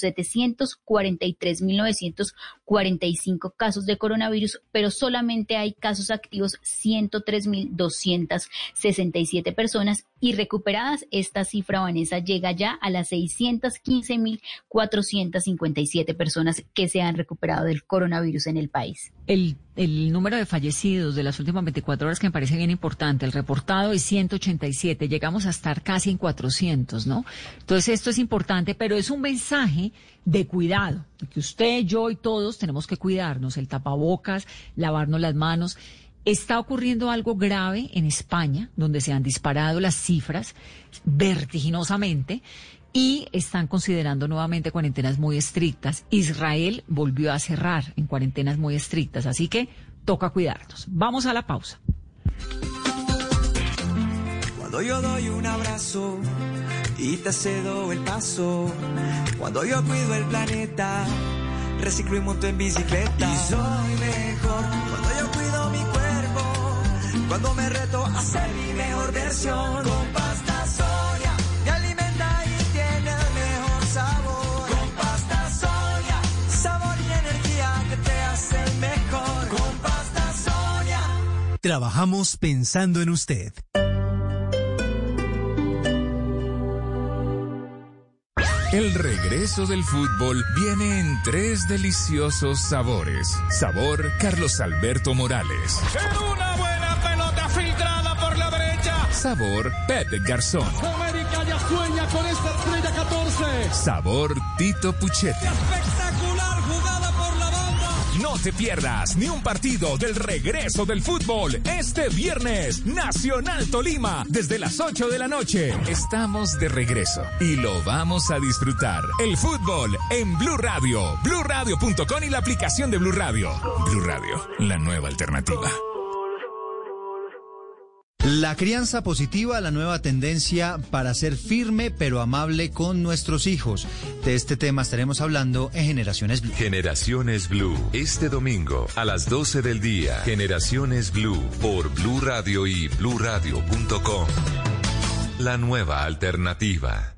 743.945 casos de coronavirus, pero solamente hay casos activos 103.267 personas y recuperadas. Esta cifra, Vanessa, llega ya a las 615.457 personas que se han recuperado del coronavirus en el país. El, el número de fallecidos de las últimas 24 horas que me parece bien importante, el reportado es 187, llegamos a estar casi en 400, ¿no? Entonces esto es importante, pero es un mensaje de cuidado, que usted, yo y todos tenemos que cuidarnos, el tapabocas, lavarnos las manos. Está ocurriendo algo grave en España, donde se han disparado las cifras vertiginosamente y están considerando nuevamente cuarentenas muy estrictas. Israel volvió a cerrar en cuarentenas muy estrictas, así que toca cuidarnos. Vamos a la pausa. Cuando yo doy un abrazo y te cedo el paso. Cuando yo cuido el planeta, reciclo y monto en bicicleta. Y soy mejor cuando me reto a ser mi mejor versión con pasta Sonia, me alimenta y tiene el mejor sabor. Con pasta Sonia, sabor y energía que te hace mejor. Con pasta Sonia. Trabajamos pensando en usted. El regreso del fútbol viene en tres deliciosos sabores. Sabor Carlos Alberto Morales. ¡En una buena! Sabor Pepe Garzón. América ya sueña con esta estrella 14. Sabor Tito Puchetti. Espectacular jugada por la banda. No te pierdas ni un partido del regreso del fútbol este viernes. Nacional Tolima, desde las 8 de la noche. Estamos de regreso y lo vamos a disfrutar. El fútbol en Blue Radio, bluradio.com y la aplicación de Blue Radio. Blue Radio, la nueva alternativa. La crianza positiva, la nueva tendencia para ser firme pero amable con nuestros hijos. De este tema estaremos hablando en Generaciones Blue. Generaciones Blue, este domingo a las 12 del día. Generaciones Blue por Blue Radio y bluradio.com. La nueva alternativa.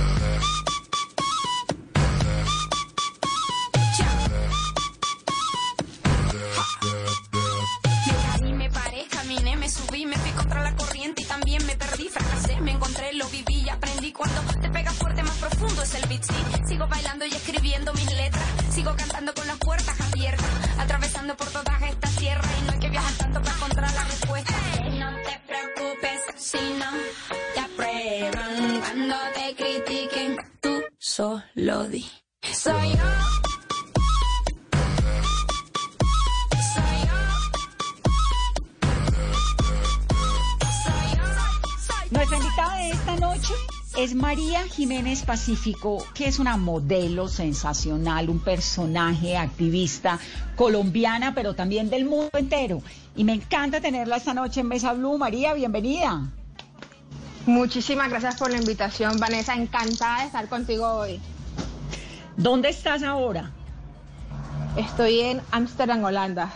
Soy yo. Nuestra invitada de esta noche es María Jiménez Pacífico, que es una modelo sensacional, un personaje activista colombiana, pero también del mundo entero. Y me encanta tenerla esta noche en Mesa Blue. María, bienvenida. Muchísimas gracias por la invitación, Vanessa. Encantada de estar contigo hoy. ¿Dónde estás ahora? Estoy en Ámsterdam, Holanda.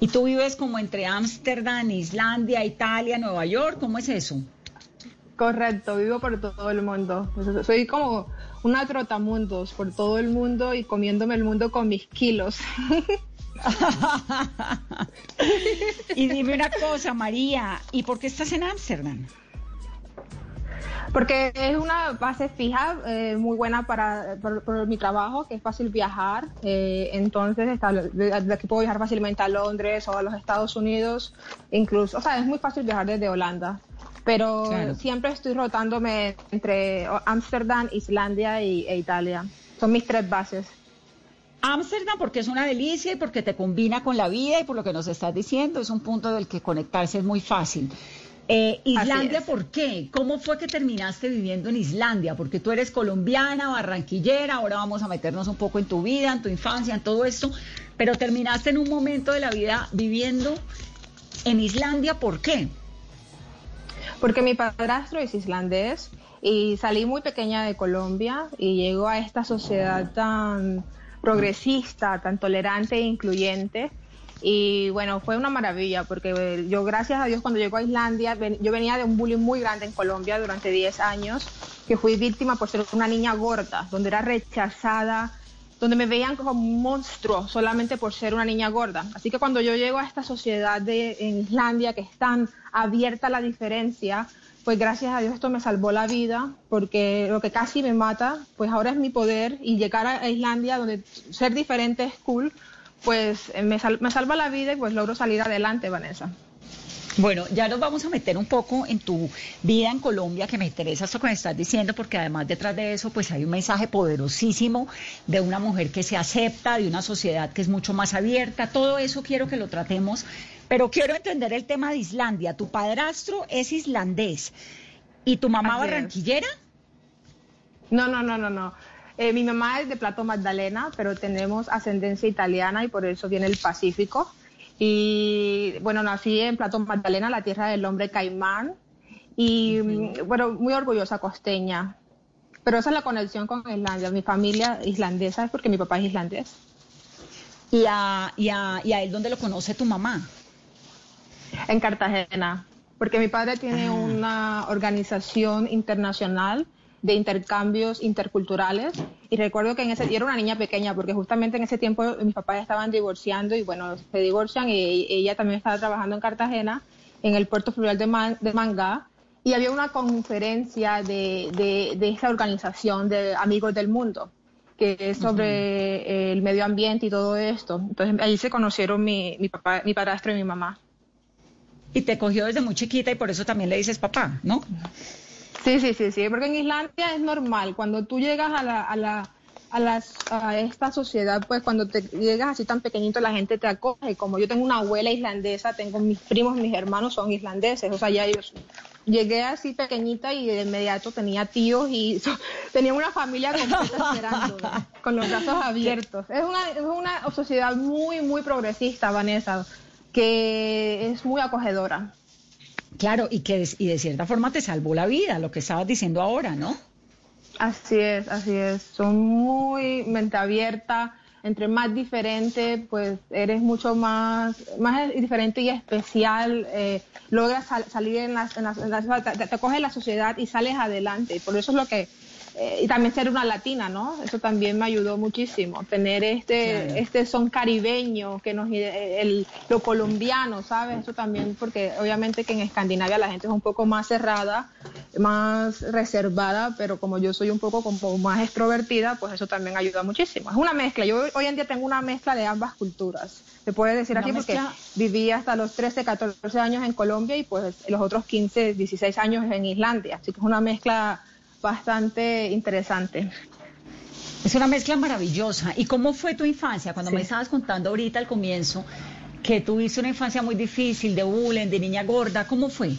¿Y tú vives como entre Ámsterdam, Islandia, Italia, Nueva York? ¿Cómo es eso? Correcto, vivo por todo el mundo. Soy como una trotamundos por todo el mundo y comiéndome el mundo con mis kilos. [laughs] y dime una cosa, María, ¿y por qué estás en Ámsterdam? Porque es una base fija eh, muy buena para por, por mi trabajo, que es fácil viajar. Eh, entonces, está, de, aquí puedo viajar fácilmente a Londres o a los Estados Unidos, incluso. O sea, es muy fácil viajar desde Holanda. Pero Claro. siempre estoy rotándome entre Ámsterdam, Islandia y, e Italia. Son mis tres bases. Ámsterdam porque es una delicia y porque te combina con la vida y por lo que nos estás diciendo, es un punto del que conectarse es muy fácil. Eh, Islandia. ¿por qué? ¿Cómo fue que terminaste viviendo en Islandia? Porque tú eres colombiana, barranquillera, ahora vamos a meternos un poco en tu vida, en tu infancia, en todo esto, pero terminaste en un momento de la vida viviendo en Islandia, ¿por qué? Porque mi padrastro es islandés y salí muy pequeña de Colombia y llego a esta sociedad tan progresista, tan tolerante e incluyente. Y bueno, fue una maravilla porque eh, yo, gracias a Dios, cuando llego a Islandia, ven- yo venía de un bullying muy grande en Colombia durante 10 años, que fui víctima por ser una niña gorda, donde era rechazada, donde me veían como un monstruo solamente por ser una niña gorda. Así que cuando yo llego a esta sociedad de, en Islandia, que es tan abierta a la diferencia, pues gracias a Dios esto me salvó la vida, porque lo que casi me mata, pues ahora es mi poder y llegar a Islandia donde ser diferente es cool, pues me, sal- me salva la vida y pues logro salir adelante, Vanessa. Bueno, ya nos vamos a meter un poco en tu vida en Colombia, que me interesa esto que me estás diciendo, porque además detrás de eso, pues hay un mensaje poderosísimo de una mujer que se acepta, de una sociedad que es mucho más abierta. Todo eso quiero que lo tratemos, pero quiero entender el tema de Islandia. Tu padrastro es islandés y tu mamá Así es. barranquillera. No, no, no, no, no. Eh, mi mamá es de Plato Magdalena, pero tenemos ascendencia italiana y por eso viene el Pacífico. Y bueno, nací en Plato Magdalena, la tierra del hombre caimán. Y mm, bueno, muy orgullosa costeña. Pero esa es la conexión con Islandia. Mi familia islandesa es porque mi papá es islandés. ¿Y a, y a, y a él dónde lo conoce tu mamá? En Cartagena, porque mi padre tiene Ah. una organización internacional de intercambios interculturales. Y recuerdo que en ese y era una niña pequeña porque justamente en ese tiempo mis papás estaban divorciando y bueno se divorcian y ella también estaba trabajando en Cartagena en el puerto fluvial de, Man- de Manga y había una conferencia de, de, de esa organización de amigos del mundo que es sobre el medio ambiente y todo esto. Entonces ahí se conocieron mi, mi papá mi padrastro y mi mamá. Y te cogió desde muy chiquita y por eso también le dices papá, ¿no? Sí, sí, sí, sí, porque en Islandia es normal, cuando tú llegas a la, a la, a las, a esta sociedad, pues cuando te llegas así tan pequeñito la gente te acoge, como yo tengo una abuela islandesa, tengo mis primos, mis hermanos son islandeses, o sea, ya ellos, llegué así pequeñita y de inmediato tenía tíos y [laughs] so- tenía una familia completa esperando, [laughs] con los brazos abiertos. Es una, es una sociedad muy, muy progresista, Vanessa, que es muy acogedora. Claro, y que y de cierta forma te salvó la vida, lo que estabas diciendo ahora, ¿no? Así es, así es. Son muy mente abierta. Entre más diferente, pues eres mucho más, más diferente y especial. eh, logras sal- salir en las, en te, te la sociedad y sales adelante. Por eso es lo que, eh, y también ser una latina, ¿no? Eso también me ayudó muchísimo. Tener este, Claro. este son caribeño, que nos, eh, el, lo colombiano, ¿sabes? Eso también, porque obviamente que en Escandinavia la gente es un poco más cerrada, más reservada, pero como yo soy un poco como más extrovertida, pues eso también ayuda muchísimo. Es una mezcla. Yo hoy en día tengo una mezcla de ambas culturas. Se puede decir Una porque mezcla- viví hasta los 13, 14 años en Colombia y pues los otros 15, 16 años en Islandia. Así que es una mezcla bastante interesante. Es una mezcla maravillosa. ¿Y cómo fue tu infancia? Cuando Sí. me estabas contando ahorita al comienzo que tuviste una infancia muy difícil, de bullying, de niña gorda, ¿cómo fue?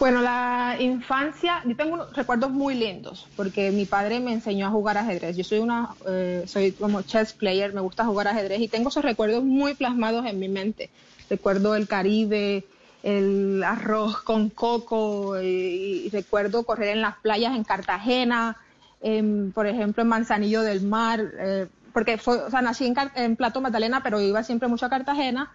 Bueno, la infancia, yo tengo unos recuerdos muy lindos porque mi padre me enseñó a jugar ajedrez. Yo soy una, eh, soy como chess player, me gusta jugar ajedrez y tengo esos recuerdos muy plasmados en mi mente. Recuerdo el Caribe, el arroz con coco y, y recuerdo correr en las playas en Cartagena, en, por ejemplo en Manzanillo del Mar, eh, porque fue, o sea, nací en, en Plato Magdalena, pero iba siempre mucho a Cartagena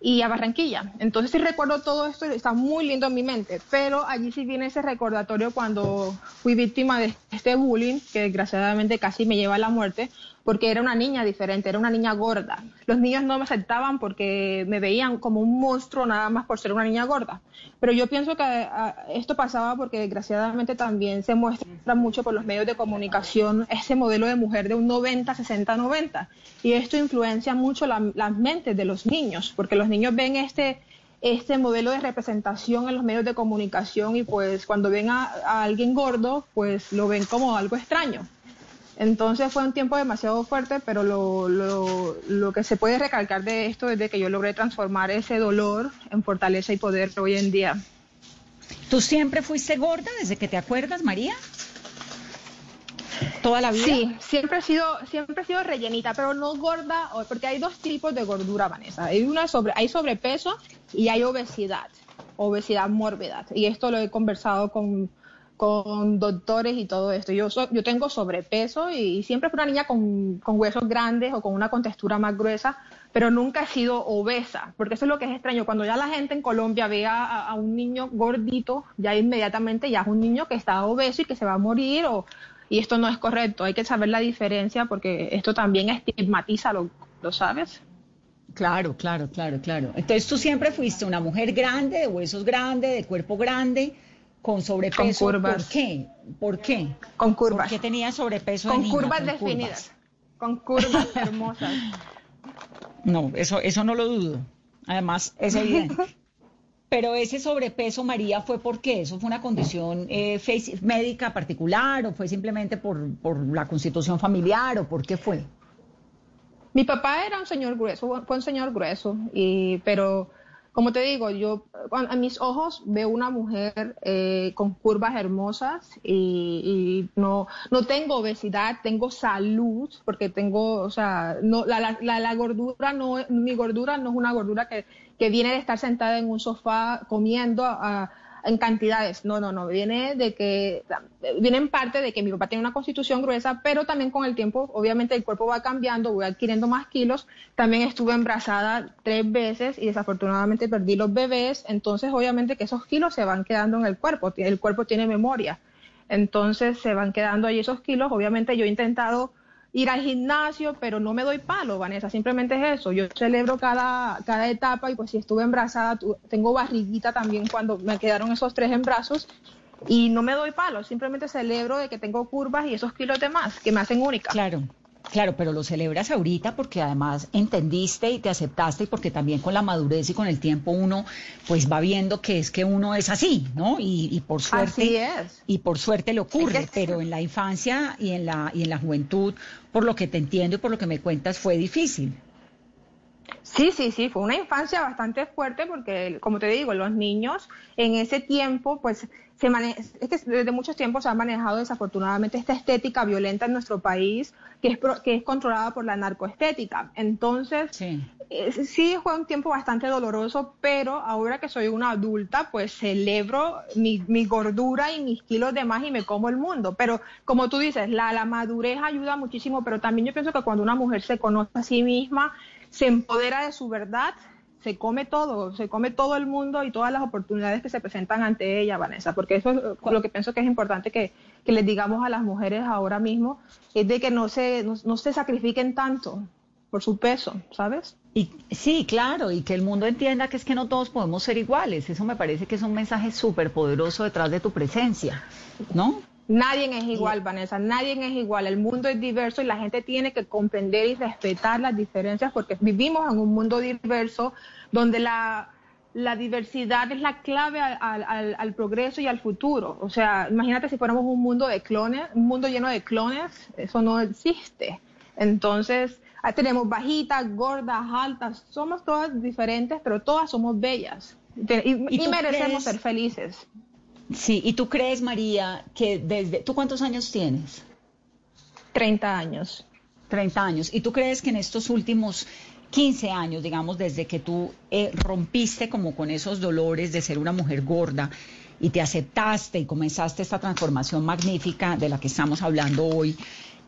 y a Barranquilla. Entonces sí recuerdo todo esto, está muy lindo en mi mente, pero allí sí viene ese recordatorio cuando fui víctima de este bullying, que desgraciadamente casi me lleva a la muerte, porque era una niña diferente, era una niña gorda. Los niños no me aceptaban porque me veían como un monstruo nada más por ser una niña gorda. Pero yo pienso que ah, esto pasaba porque desgraciadamente también se muestra mucho por los medios de comunicación ese modelo de mujer de un 90, 60, 90. Y esto influencia mucho la- las mentes de los niños, porque los niños ven este, este modelo de representación en los medios de comunicación y pues cuando ven a, a alguien gordo, pues lo ven como algo extraño. Entonces fue un tiempo demasiado fuerte, pero lo, lo, lo que se puede recalcar de esto es de que yo logré transformar ese dolor en fortaleza y poder hoy en día. ¿Tú siempre fuiste gorda desde que te acuerdas, María? ¿Toda la vida? Sí, siempre he sido, siempre he sido rellenita, pero no gorda, porque hay dos tipos de gordura, Vanessa. Hay una sobre, hay sobrepeso y hay obesidad, obesidad mórbida. Y esto lo he conversado con, con doctores y todo esto. Yo so- yo tengo sobrepeso y, siempre fui una niña con, con huesos grandes o con una contextura más gruesa, pero nunca he sido obesa, porque eso es lo que es extraño. Cuando ya la gente en Colombia ve a, a- un niño gordito, ya inmediatamente ya es un niño que está obeso y que se va a morir o y esto no es correcto. Hay que saber la diferencia porque esto también estigmatiza, ¿lo, lo sabes? Claro, claro, claro, claro. Entonces tú siempre fuiste una mujer grande, de huesos grandes, de cuerpo grande, con sobrepeso. Con curvas. ¿Por qué? ¿Por qué? Con curvas. ¿Por qué tenía sobrepeso de Con niña? curvas Con definidas, con curvas [laughs] hermosas. No, eso, eso no lo dudo. además es evidente. [laughs] Pero ese sobrepeso, María, ¿fue por qué? ¿Eso fue una condición eh, médica particular o fue simplemente por, por la constitución familiar o por qué fue? Mi papá era un señor grueso, fue un señor grueso, y, pero como te digo, yo a mis ojos veo una mujer eh, con curvas hermosas y, y no, no tengo obesidad, tengo salud, porque tengo, o sea, no, la, la, la- gordura no, mi gordura no es una gordura que, que viene de estar sentada en un sofá comiendo ah, en cantidades. No, no, no. Viene de que, viene en parte de que mi papá tiene una constitución gruesa, pero también con el tiempo, obviamente el cuerpo va cambiando, voy adquiriendo más kilos. También estuve embarazada tres veces y desafortunadamente perdí los bebés. Entonces, obviamente que esos kilos se van quedando en el cuerpo. El cuerpo tiene memoria. Entonces se van quedando ahí esos kilos. Obviamente yo he intentado ir al gimnasio, pero no me doy palo, Vanessa, simplemente es eso. Yo celebro cada, cada etapa y pues si estuve embarazada, tengo barriguita también cuando me quedaron esos tres embrazos y no me doy palo, simplemente celebro de que tengo curvas y esos kilos de más que me hacen única. Claro. Claro, pero lo celebras ahorita porque además entendiste y te aceptaste y porque también con la madurez y con el tiempo uno pues va viendo que es que uno es así, ¿no? Y, y por suerte Así es. y por suerte le ocurre, Es que- pero en la infancia y en la y en la juventud, por lo que te entiendo y por lo que me cuentas, fue difícil. Sí, sí, sí, fue una infancia bastante fuerte porque, como te digo, los niños en ese tiempo, pues, se mane es que desde muchos tiempos se ha manejado desafortunadamente esta estética violenta en nuestro país, que es, pro- que es controlada por la narcoestética. Entonces, eh, sí fue un tiempo bastante doloroso, pero ahora que soy una adulta, pues celebro mi, mi gordura y mis kilos de más y me como el mundo. Pero como tú dices, la, la madurez ayuda muchísimo, pero también yo pienso que cuando una mujer se conoce a sí misma, se empodera de su verdad, se come todo, se come todo el mundo y todas las oportunidades que se presentan ante ella, Vanessa, porque eso es lo que pienso que es importante que, que les digamos a las mujeres ahora mismo, es de que no se, no, no se sacrifiquen tanto por su peso, ¿sabes? Y sí, claro, y que el mundo entienda que es que no todos podemos ser iguales. Eso me parece que es un mensaje súper poderoso detrás de tu presencia, ¿no? Nadie es igual, Vanessa, nadie es igual. El mundo es diverso y la gente tiene que comprender y respetar las diferencias porque vivimos en un mundo diverso donde la, la diversidad es la clave al, al- al- al progreso y al futuro. O sea, imagínate si fuéramos un mundo de clones, un mundo lleno de clones, eso no existe. Entonces, tenemos bajitas, gordas, altas, somos todas diferentes, pero todas somos bellas. Y, ¿Y y tú merecemos crees- ser felices. Sí, y tú crees, María, que desde... ¿Tú cuántos años tienes? 30 años. 30 años. ¿Y tú crees que en estos últimos 15 años, digamos, desde que tú eh, rompiste como con esos dolores de ser una mujer gorda y te aceptaste y comenzaste esta transformación magnífica de la que estamos hablando hoy,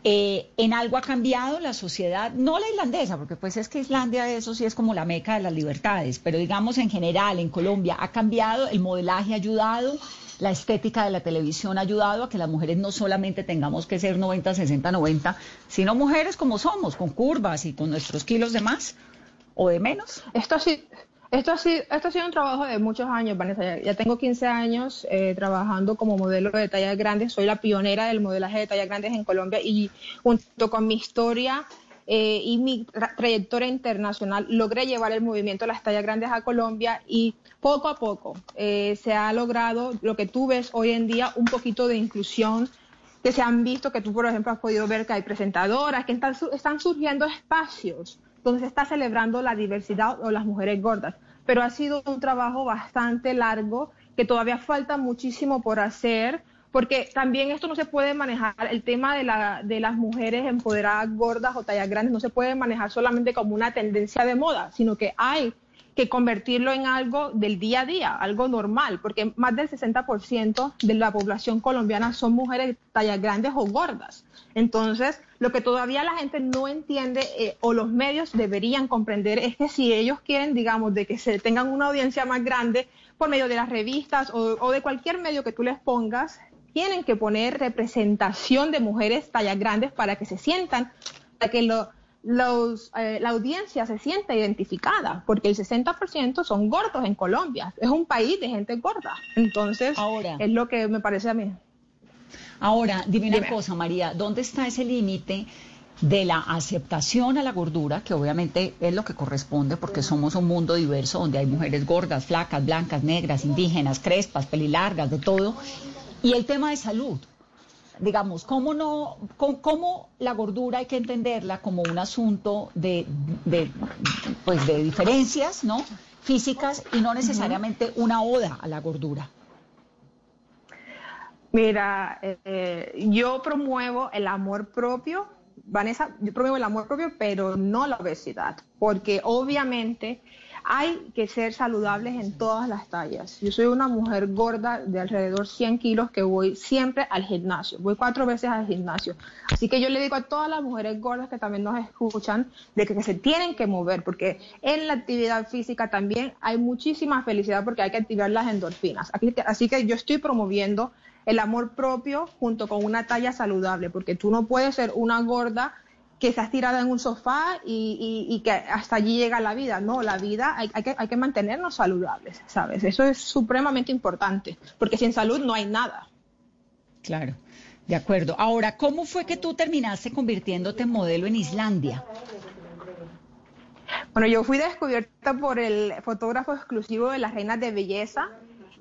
eh, ¿en algo ha cambiado la sociedad? No la islandesa, porque pues es que Islandia eso sí es como la meca de las libertades, pero digamos en general, en Colombia, ¿ha cambiado? ¿El modelaje ha ayudado? ¿La estética de la televisión ha ayudado a que las mujeres no solamente tengamos que ser 90, 60, 90, sino mujeres como somos, con curvas y con nuestros kilos de más o de menos? Esto ha sido, un trabajo de muchos años, Vanessa. Ya, ya tengo 15 años eh, trabajando como modelo de tallas grandes. Soy la pionera del modelaje de tallas grandes en Colombia y junto con mi historia eh, y mi tra- trayectoria internacional logré llevar el movimiento las tallas grandes a Colombia y poco a poco eh, se ha logrado lo que tú ves hoy en día, un poquito de inclusión que se han visto, que tú, por ejemplo, has podido ver que hay presentadoras, que están, están surgiendo espacios donde se está celebrando la diversidad o las mujeres gordas. Pero ha sido un trabajo bastante largo, que todavía falta muchísimo por hacer, porque también esto no se puede manejar, el tema de, la, de las mujeres empoderadas gordas o tallas grandes no se puede manejar solamente como una tendencia de moda, sino que hay que convertirlo en algo del día a día, algo normal, porque más del 60% de la población colombiana son mujeres tallas grandes o gordas. Entonces, lo que todavía la gente no entiende eh, o los medios deberían comprender es que si ellos quieren, digamos, de que se tengan una audiencia más grande por medio de las revistas o, o de cualquier medio que tú les pongas, tienen que poner representación de mujeres tallas grandes para que se sientan, para que lo- los, eh, la audiencia se sienta identificada, porque el 60% son gordos en Colombia. Es un país de gente gorda. Entonces, es lo que me parece a mí. Ahora, dime una Dime. cosa, María, ¿dónde está ese límite de la aceptación a la gordura, que obviamente es lo que corresponde porque somos un mundo diverso donde hay mujeres gordas, flacas, blancas, negras, indígenas, crespas, pelilargas, de todo, y el tema de salud. Digamos, ¿cómo, no, cómo, la gordura hay que entenderla como un asunto de, de, pues de diferencias ¿no? físicas y no necesariamente una oda a la gordura? Mira, eh, yo promuevo el amor propio Vanessa, yo promuevo el amor propio, pero no la obesidad, porque obviamente hay que ser saludables en todas las tallas. Yo soy una mujer gorda de alrededor 100 kilos que voy siempre al gimnasio, voy cuatro veces al gimnasio. Así que yo le digo a todas las mujeres gordas que también nos escuchan de que, se tienen que mover, porque en la actividad física también hay muchísima felicidad porque hay que activar las endorfinas. así que yo estoy promoviendo el amor propio junto con una talla saludable, porque tú no puedes ser una gorda que estás tirada en un sofá y, que hasta allí llega la vida. No, la vida hay, que, hay que mantenernos saludables, ¿sabes? Eso es supremamente importante, porque sin salud no hay nada. Claro, de acuerdo. Ahora, ¿cómo fue que tú terminaste convirtiéndote en modelo en Islandia? Bueno, yo fui descubierta por el fotógrafo exclusivo de las reinas de belleza,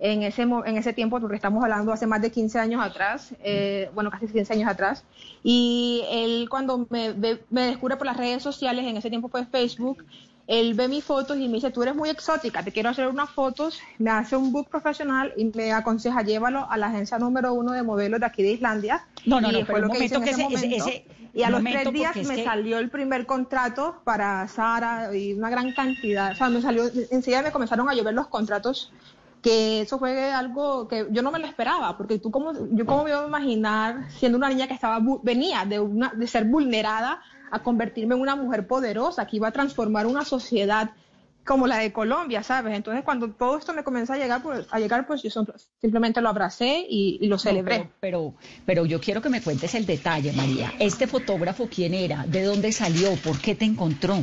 en ese, en ese tiempo, porque estamos hablando hace más de 15 años atrás, eh, bueno, casi 15 años atrás, y él cuando me, me descubre por las redes sociales, en ese tiempo fue Facebook, él ve mis fotos y me dice, tú eres muy exótica, te quiero hacer unas fotos, me hace un book profesional y me aconseja, llévalo a la agencia número uno de modelos de aquí de Islandia. No, no, no, pero un momento que ese, y a los tres días me salió el primer contrato para Sara y una gran cantidad, o sea, me salió, enseguida me comenzaron a llover los contratos que eso fue algo que yo no me lo esperaba, porque tú como, yo cómo me iba a imaginar siendo una niña que estaba, venía de, una, de ser vulnerada a convertirme en una mujer poderosa, que iba a transformar una sociedad como la de Colombia, ¿sabes? Entonces cuando todo esto me comenzó a llegar, pues, a llegar, pues yo simplemente lo abracé y, lo celebré. pero, pero yo quiero que me cuentes el detalle, María. ¿Este fotógrafo quién era? ¿De dónde salió? ¿Por qué te encontró?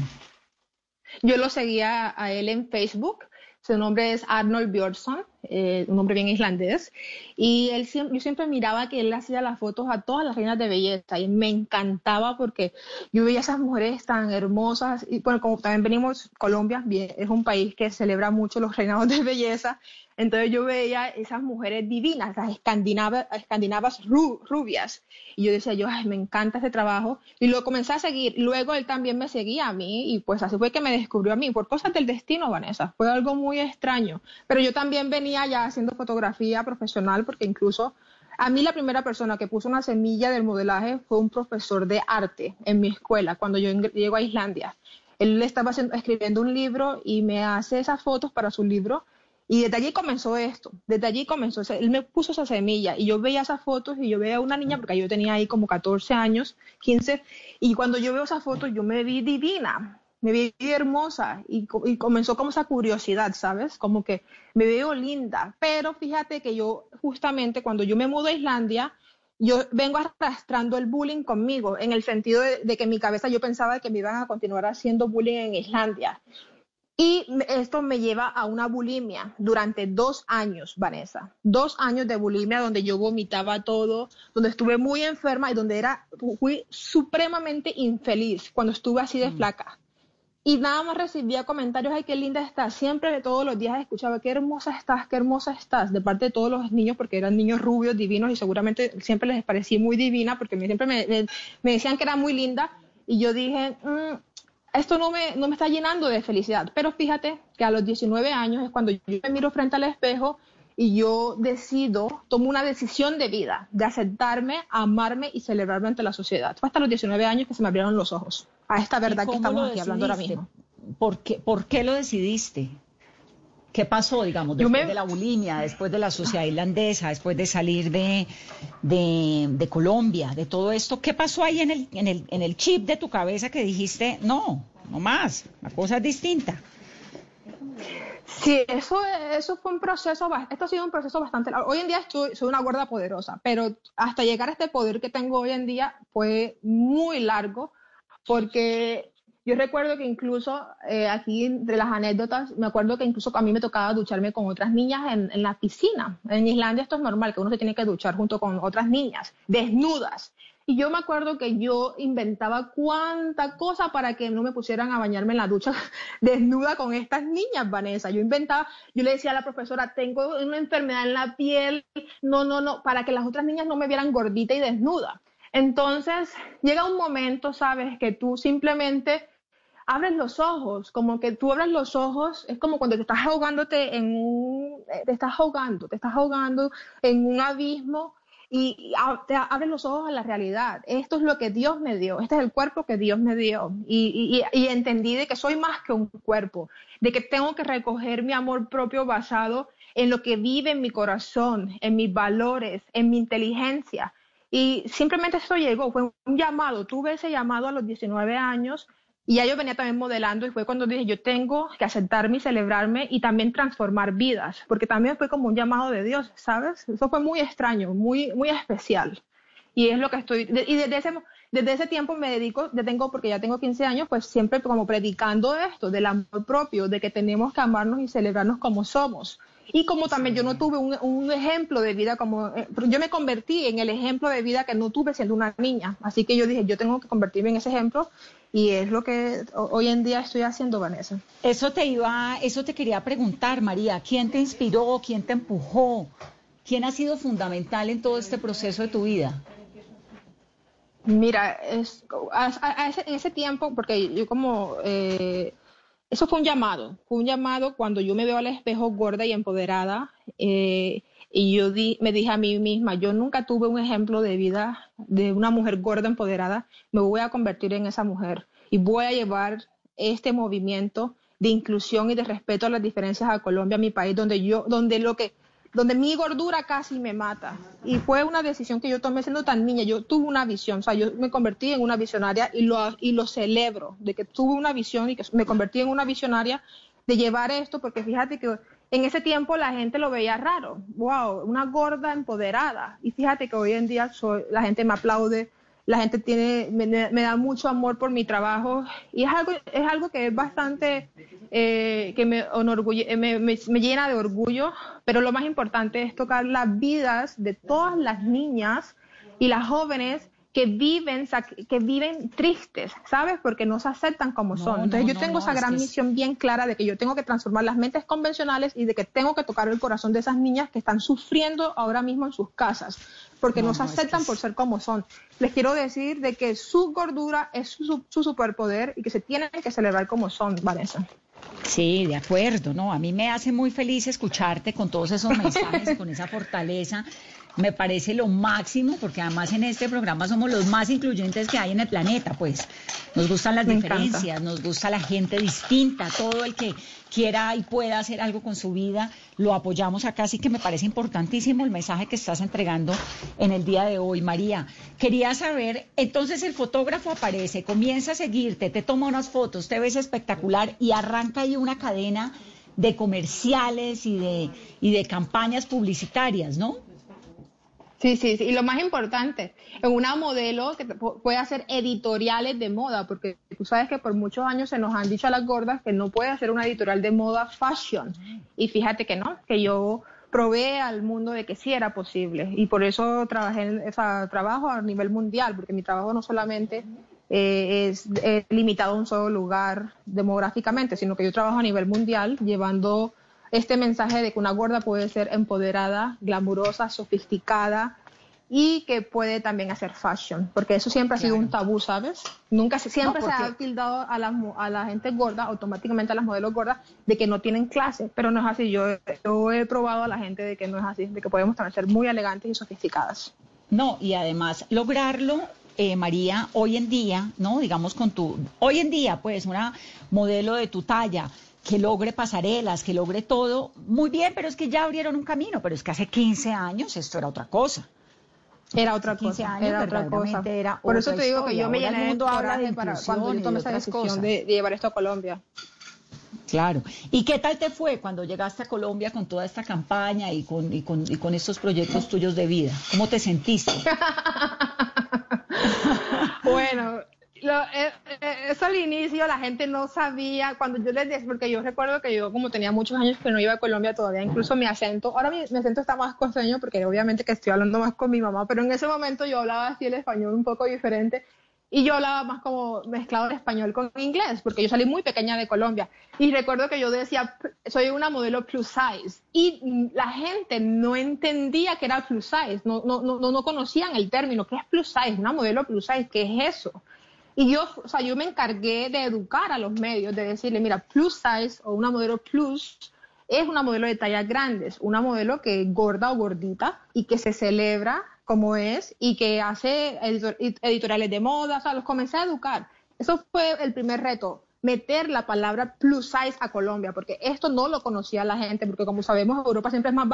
Yo lo seguía a él en Facebook su nombre es Arnold Björnsson, eh, un nombre bien islandés. Y él, yo siempre miraba que él hacía las fotos a todas las reinas de belleza y me encantaba porque yo veía esas mujeres tan hermosas. Y bueno, como también venimos, Colombia bien, es un país que celebra mucho los reinados de belleza. Entonces yo veía esas mujeres divinas, las escandinavas, escandinavas rubias. Y yo decía, yo, ay, me encanta ese trabajo. Y lo comencé a seguir. Luego él también me seguía a mí y pues así fue que me descubrió a mí, por cosas del destino, Vanessa. Fue algo muy extraño. Pero yo también venía ya haciendo fotografía profesional porque incluso a mí la primera persona que puso una semilla del modelaje fue un profesor de arte en mi escuela cuando yo llego a Islandia. Él estaba escribiendo un libro y me hace esas fotos para su libro y desde allí comenzó esto, desde allí comenzó, él me puso esa semilla y yo veía esas fotos y yo veía a una niña, porque yo tenía ahí como 14 años, 15, y cuando yo veo esas fotos yo me vi divina, me vi hermosa y, y, comenzó como esa curiosidad, ¿sabes? Como que me veo linda, pero fíjate que yo justamente cuando yo me mudo a Islandia, yo vengo arrastrando el bullying conmigo, en el sentido de, de que en mi cabeza yo pensaba que me iban a continuar haciendo bullying en Islandia. Y esto me lleva a una bulimia durante dos años, Vanessa. Dos años de bulimia donde yo vomitaba todo, donde estuve muy enferma y donde era, fui supremamente infeliz cuando estuve así de mm. flaca. Y nada más recibía comentarios, ay, qué linda estás. Siempre, todos los días escuchaba, qué hermosa estás, qué hermosa estás, de parte de todos los niños, porque eran niños rubios, divinos, y seguramente siempre les parecí muy divina, porque siempre me, me, decían que era muy linda. Y yo dije, mm, esto no me, no me está llenando de felicidad. Pero fíjate que a los 19 años es cuando yo me miro frente al espejo y yo decido, tomo una decisión de vida, de aceptarme, amarme y celebrarme ante la sociedad. Fue hasta los 19 años que se me abrieron los ojos a esta verdad que estamos aquí hablando ahora mismo. ¿Por qué, ¿Por qué lo decidiste? ¿Qué pasó, digamos, después de la bulimia, después de la sociedad irlandesa, después de salir de, de, Colombia, de todo esto? ¿Qué pasó ahí en el, en, el, en el chip de tu cabeza que dijiste, no, no más, la cosa es distinta? Sí, eso, eso fue un proceso, esto ha sido un proceso bastante largo. Hoy en día estoy, soy una gorda poderosa, pero hasta llegar a este poder que tengo hoy en día fue muy largo porque yo recuerdo que incluso eh, aquí, entre las anécdotas, me acuerdo que incluso a mí me tocaba ducharme con otras niñas en, en, la piscina. En Islandia esto es normal, que uno se tiene que duchar junto con otras niñas, desnudas. Y yo me acuerdo que yo inventaba cuánta cosa para que no me pusieran a bañarme en la ducha [laughs] desnuda con estas niñas, Vanessa. Yo inventaba, yo le decía a la profesora, tengo una enfermedad en la piel, no, no, no, para que las otras niñas no me vieran gordita y desnuda. Entonces, llega un momento, sabes, que tú simplemente abres los ojos, como que tú abres los ojos, es como cuando te estás ahogándote en un, eh, te estás ahogando, te estás ahogando en un abismo y te abres los ojos a la realidad. Esto es lo que Dios me dio, este es el cuerpo que Dios me dio. Y, y, entendí de que soy más que un cuerpo, de que tengo que recoger mi amor propio basado en lo que vive en mi corazón, en mis valores, en mi inteligencia. Y simplemente eso llegó, fue un llamado, tuve ese llamado a los 19 años y ya yo venía también modelando y fue cuando dije, yo tengo que aceptarme y celebrarme y también transformar vidas, porque también fue como un llamado de Dios, ¿sabes? Eso fue muy extraño, muy, muy especial. Y es lo que estoy, y desde ese, desde ese tiempo me dedico, ya tengo, porque ya tengo 15 años, pues siempre como predicando esto, del amor propio, de que tenemos que amarnos y celebrarnos como somos. Y como también yo no tuve un, un, ejemplo de vida como, eh, yo me convertí en el ejemplo de vida que no tuve siendo una niña. Así que yo dije, yo tengo que convertirme en ese ejemplo y es lo que hoy en día estoy haciendo, Vanessa. Eso te iba, eso te quería preguntar, María, ¿quién te inspiró, quién te empujó, quién ha sido fundamental en todo este proceso de tu vida? Mira, es, en ese tiempo, porque yo como eh, eso fue un llamado, fue un llamado cuando yo me veo al espejo gorda y empoderada eh, y yo me dije a mí misma, yo nunca tuve un ejemplo de vida de una mujer gorda empoderada, me voy a convertir en esa mujer y voy a llevar este movimiento de inclusión y de respeto a las diferencias a Colombia, mi país, donde yo, donde lo que donde mi gordura casi me mata. Y fue una decisión que yo tomé siendo tan niña. Yo tuve una visión, o sea, yo me convertí en una visionaria y lo, y lo celebro, de que tuve una visión y que me convertí en una visionaria de llevar esto, porque fíjate que en ese tiempo la gente lo veía raro. Wow, una gorda empoderada. Y fíjate que hoy en día soy, la gente me aplaude, la gente tiene, me, da mucho amor por mi trabajo y es algo, es algo que es bastante, eh, que me, eh, me, me, llena de orgullo, pero lo más importante es tocar las vidas de todas las niñas y las jóvenes que viven, que viven tristes, ¿sabes? Porque no se aceptan como son. Entonces yo tengo esa gran misión bien clara de que yo tengo que transformar las mentes convencionales y de que tengo que tocar el corazón de esas niñas que están sufriendo ahora mismo en sus casas, porque no, se aceptan por ser como son. Les quiero decir de que su gordura es su, su superpoder y que se tienen que celebrar como son, Vanessa. Sí, de acuerdo, ¿no? A mí me hace muy feliz escucharte con todos esos mensajes, con esa fortaleza me parece lo máximo, porque además en este programa somos los más incluyentes que hay en el planeta, pues nos gustan las diferencias, nos gusta la gente distinta, todo el que quiera y pueda hacer algo con su vida, lo apoyamos acá, así que me parece importantísimo el mensaje que estás entregando en el día de hoy, María. Quería saber, entonces el fotógrafo aparece, comienza a seguirte, te toma unas fotos, te ves espectacular y arranca ahí una cadena de comerciales y de, y de campañas publicitarias, ¿no? Sí, sí, sí. Y lo más importante, en una modelo que puede hacer editoriales de moda, porque tú sabes que por muchos años se nos han dicho a las gordas que no puede hacer una editorial de moda fashion. Y fíjate que no, que yo probé al mundo de que sí era posible. Y por eso trabajé en, ese trabajo a nivel mundial, porque mi trabajo no solamente eh, es limitado a un solo lugar demográficamente, sino que yo trabajo a nivel mundial llevando este mensaje de que una gorda puede ser empoderada, glamurosa, sofisticada y que puede también hacer fashion, porque eso siempre ha sido un tabú, ¿sabes? Nunca siempre se ha tildado a la, a la gente gorda, automáticamente a las modelos gordas, de que no tienen clase, pero no es así. Yo, yo he probado a la gente de que no es así, de que podemos también ser muy elegantes y sofisticadas. No, y además lograrlo eh, María, hoy en día, ¿no? Digamos con tu, hoy en día, pues, una modelo de tu talla, que logre pasarelas, que logre todo, muy bien, pero es que ya abrieron un camino, pero es que hace 15 años esto era otra cosa. Era otra cosa, era otra cosa. Por eso te digo que yo me llené de coraje para cuando yo tomé esa decisión de, llevar esto a Colombia. Claro. ¿Y qué tal te fue cuando llegaste a Colombia con toda esta campaña y con, y con, y con estos proyectos tuyos de vida? ¿Cómo te sentiste? [laughs] bueno, lo, eh, eh, eso al inicio la gente no sabía, cuando yo les decía, porque yo recuerdo que yo como tenía muchos años que no iba a Colombia todavía, incluso mi acento, ahora mi, mi acento está más costeño porque obviamente que estoy hablando más con mi mamá, pero en ese momento yo hablaba así el español un poco diferente y yo hablaba más como mezclado el español con inglés, porque yo salí muy pequeña de Colombia. Y recuerdo que yo decía, soy una modelo plus size. Y la gente no entendía que era plus size, no, no, no, no conocían el término, ¿qué es plus size? Una modelo plus size, ¿qué es eso? Y yo, o sea, yo me encargué de educar a los medios, de decirle, mira, plus size o una modelo plus es una modelo de tallas grandes, una modelo que es gorda o gordita y que se celebra como es y que hace editoriales de moda, o sea, los comencé a educar. Eso fue el primer reto, meter la palabra plus size a Colombia, porque esto no lo conocía la gente, porque como sabemos, Europa siempre es más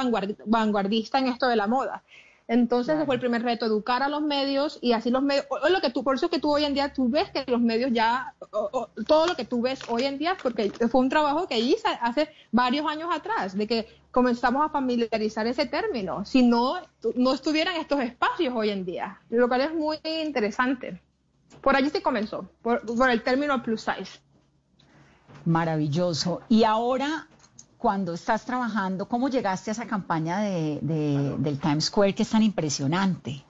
vanguardista en esto de la moda. Entonces ese fue el primer reto, educar a los medios y así los medios, lo que tú, por eso que tú hoy en día, tú ves que los medios ya, todo lo que tú ves hoy en día, porque fue un trabajo que hice hace varios años atrás, de que comenzamos a familiarizar ese término, si no, no estuvieran estos espacios hoy en día, lo cual es muy interesante. Por allí se comenzó, por, por el término plus size. Maravilloso. Y ahora cuando estás trabajando, ¿cómo llegaste a esa campaña de, del Times Square que es tan impresionante?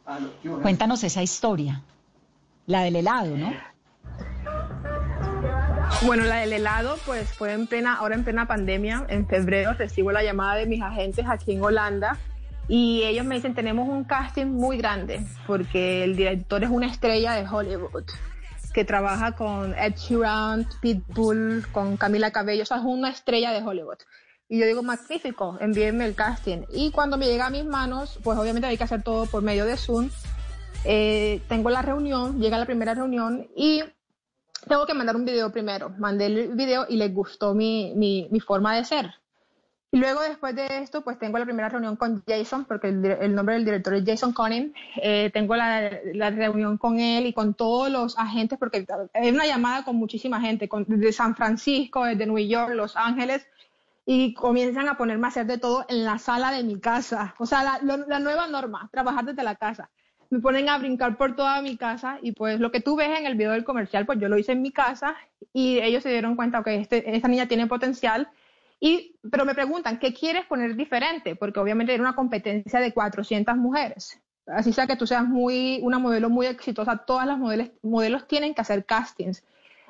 Cuéntanos esa historia, la del helado, ¿no? Bueno, la del helado, pues fue en plena, ahora en plena pandemia, en febrero recibo la llamada de mis agentes aquí en Holanda y ellos me dicen, tenemos un casting muy grande porque el director es una estrella de Hollywood que trabaja con Ed Sheeran, Pitbull, con Camila Cabello, o sea, es una estrella de Hollywood. Y yo digo, magnífico, envíenme el casting. Y cuando me llega a mis manos, pues obviamente hay que hacer todo por medio de Zoom. Eh, tengo la reunión, llega la primera reunión y tengo que mandar un video primero. Mandé el video y les gustó mi, mi, mi forma de ser. Y luego después de esto, pues tengo la primera reunión con Jason, porque el, nombre del director es Jason Conning. Eh, tengo la, reunión con él y con todos los agentes, porque es una llamada con muchísima gente, con, de San Francisco, desde New York, Los Ángeles, y comienzan a ponerme a hacer de todo en la sala de mi casa. O sea, la, nueva norma, trabajar desde la casa. Me ponen a brincar por toda mi casa y pues lo que tú ves en el video del comercial, pues yo lo hice en mi casa y ellos se dieron cuenta que este, esta niña tiene potencial y, pero me preguntan, ¿qué quieres poner diferente? Porque obviamente era una competencia de 400 mujeres. Así sea que tú seas muy, una modelo muy exitosa, todas las modelos, modelos tienen que hacer castings.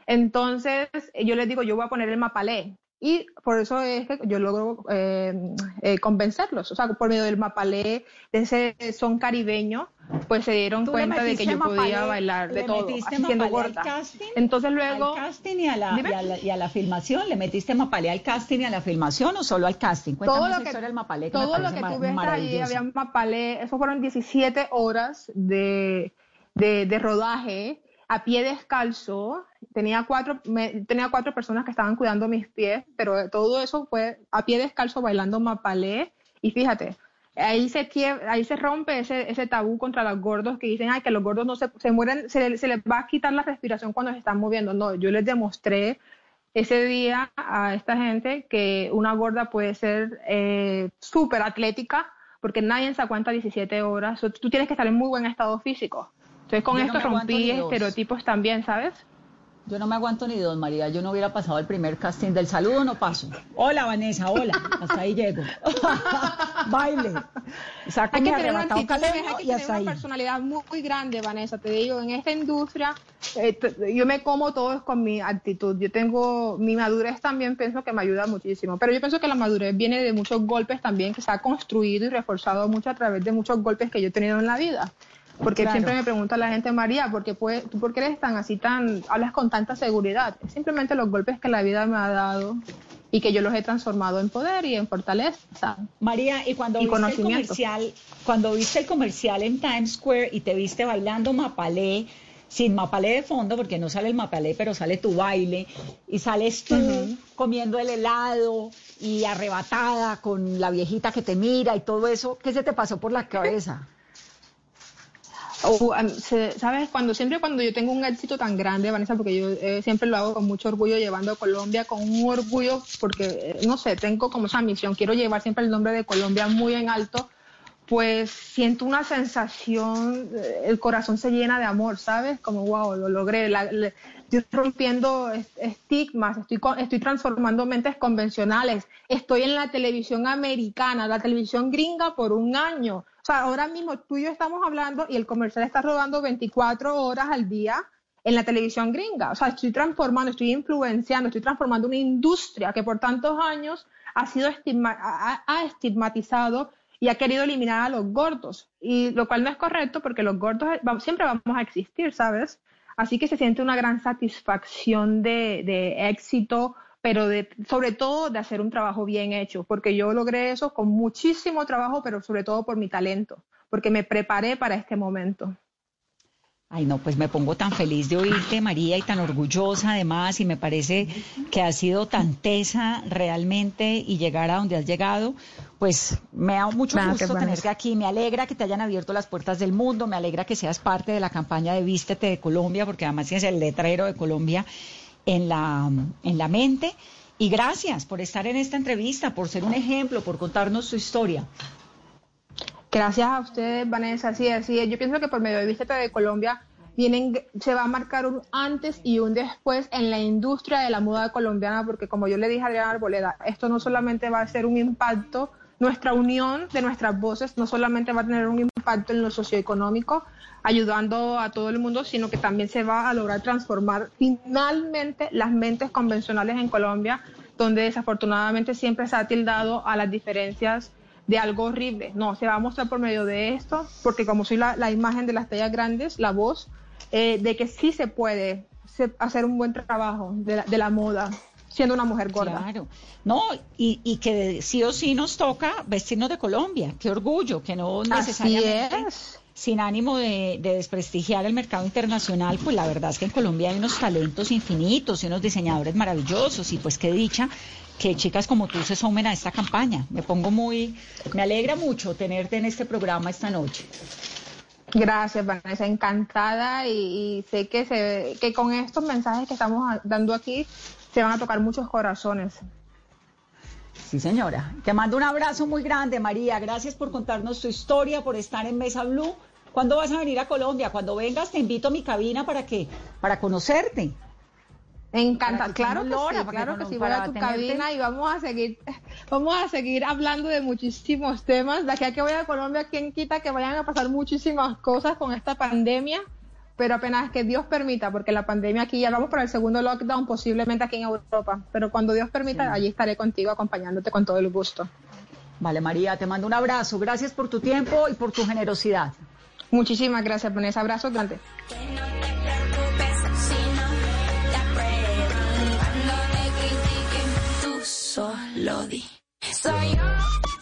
Entonces, yo les digo, yo voy a poner el mapalé. Y por eso es que yo logro eh, eh, convencerlos. O sea, por medio del mapalé, de ese son caribeño, pues se dieron cuenta de que yo podía bailar de todo, haciendo gorda. Casting, Entonces luego... Al casting y a, la, y, a la, filmación, ¿le metiste mapalé al casting y a la filmación o solo al casting? Cuéntame todo lo que, del mapalé, todo lo que tú ves ahí, había mapalé, eso fueron 17 horas de, de, de rodaje a pie descalzo, tenía cuatro, tenía cuatro personas que estaban cuidando mis pies, pero todo eso fue a pie descalzo bailando mapalé. Y fíjate, ahí se, ahí se rompe ese, ese tabú contra los gordos que dicen, ay, que los gordos no se, se mueren, se, se les va a quitar la respiración cuando se están moviendo. No, yo les demostré ese día a esta gente que una gorda puede ser eh, súper atlética, porque nadie se aguanta 17 horas. Tú tienes que estar en muy buen estado físico. Entonces con esto rompí estereotipos también, ¿sabes? Yo no me aguanto ni dos, María. Yo no hubiera pasado el primer casting del saludo, no paso. Hola, Vanessa, hola. Hasta ahí llego. [laughs] Baile. hay que tener, una, actitud, hay que tener una personalidad muy, grande, Vanessa. Te digo, en esta industria, eh, yo me como todo con mi actitud. Yo tengo, mi madurez también pienso que me ayuda muchísimo. Pero yo pienso que la madurez viene de muchos golpes también, que se ha construido y reforzado mucho a través de muchos golpes que yo he tenido en la vida. Porque siempre me pregunta la gente, María, ¿por qué, ¿tú por qué eres tan así, tan, hablas con tanta seguridad? Es simplemente los golpes que la vida me ha dado y que yo los he transformado en poder y en fortaleza. María, y cuando viste el comercial, cuando viste el comercial en Times Square y te viste bailando mapalé, sin mapalé de fondo, porque no sale el mapalé, pero sale tu baile, y sales tú comiendo el helado y arrebatada con la viejita que te mira y todo eso, ¿qué se te pasó por la cabeza? ¿Sabes? Cuando siempre cuando yo tengo un éxito tan grande, Vanessa, porque yo eh, siempre lo hago con mucho orgullo, llevando a Colombia con un orgullo, porque, eh, no sé, tengo como esa misión, quiero llevar siempre el nombre de Colombia muy en alto, pues siento una sensación, eh, el corazón se llena de amor, ¿sabes? Como, wow, lo logré. estoy rompiendo estigmas, estoy, estoy transformando mentes convencionales, estoy en la televisión americana, la televisión gringa por un año. O sea, ahora mismo tú y yo estamos hablando y el comercial está rodando 24 horas al día en la televisión gringa. O sea, estoy transformando, estoy influenciando, estoy transformando una industria que por tantos años ha sido ha estigmatizado y ha querido eliminar a los gordos, y lo cual no es correcto porque los gordos siempre vamos a existir, ¿sabes? Así que se siente una gran satisfacción de, éxito, pero sobre todo de hacer un trabajo bien hecho, porque yo logré eso con muchísimo trabajo, pero sobre todo por mi talento, porque me preparé para este momento. Ay, no, pues me pongo tan feliz de oírte, María, y tan orgullosa además, y me parece que has sido tan tesa realmente y llegar a donde has llegado, pues me da mucho gusto tenerte aquí, me alegra que te hayan abierto las puertas del mundo, me alegra que seas parte de la campaña de Vístete de Colombia, porque además tienes el letrero de Colombia en la, en la mente, y gracias por estar en esta entrevista, por ser un ejemplo, por contarnos tu historia. Gracias a ustedes, Vanessa. Así es, así Yo pienso que por medio de Vista de Colombia vienen, se va a marcar un antes y un después en la industria de la moda colombiana, porque como yo le dije a Adriana Arboleda, esto no solamente va a ser un impacto, nuestra unión de nuestras voces no solamente va a tener un impacto en lo socioeconómico, ayudando a todo el mundo, sino que también se va a lograr transformar finalmente las mentes convencionales en Colombia, donde desafortunadamente siempre se ha tildado a las diferencias de algo horrible. No, se va a mostrar por medio de esto, porque como soy la, imagen de las tallas grandes, la voz, eh, de que sí se puede hacer un buen trabajo de la, de la moda siendo una mujer gorda. Claro. No, y, y, que sí o sí nos toca vestirnos de Colombia. Qué orgullo, que no necesariamente sin ánimo de, de, desprestigiar el mercado internacional, pues la verdad es que en Colombia hay unos talentos infinitos y unos diseñadores maravillosos y pues qué dicha que chicas como tú se sumen a esta campaña. Me pongo muy, me alegra mucho tenerte en este programa esta noche. Gracias, Vanessa, encantada y, sé que, se, que con estos mensajes que estamos dando aquí se van a tocar muchos corazones. Sí, señora. Te mando un abrazo muy grande, María. Gracias por contarnos tu historia, por estar en Mesa Blue. ¿Cuándo vas a venir a Colombia? Cuando vengas te invito a mi cabina para que para conocerte. Encanta, claro que sí, claro que sí, voy a tu cabina y vamos a seguir, [laughs] vamos a seguir hablando de muchísimos temas. De aquí a que voy a Colombia, ¿quién quita que vayan a pasar muchísimas cosas con esta pandemia? Pero apenas que Dios permita, porque la pandemia aquí ya vamos para el segundo lockdown, posiblemente aquí en Europa. Pero cuando Dios permita, allí estaré contigo acompañándote con todo el gusto. Vale, María, te mando un abrazo. Gracias por tu tiempo y por tu generosidad. Muchísimas gracias, ese Abrazo grande. Solo di. Soy yo.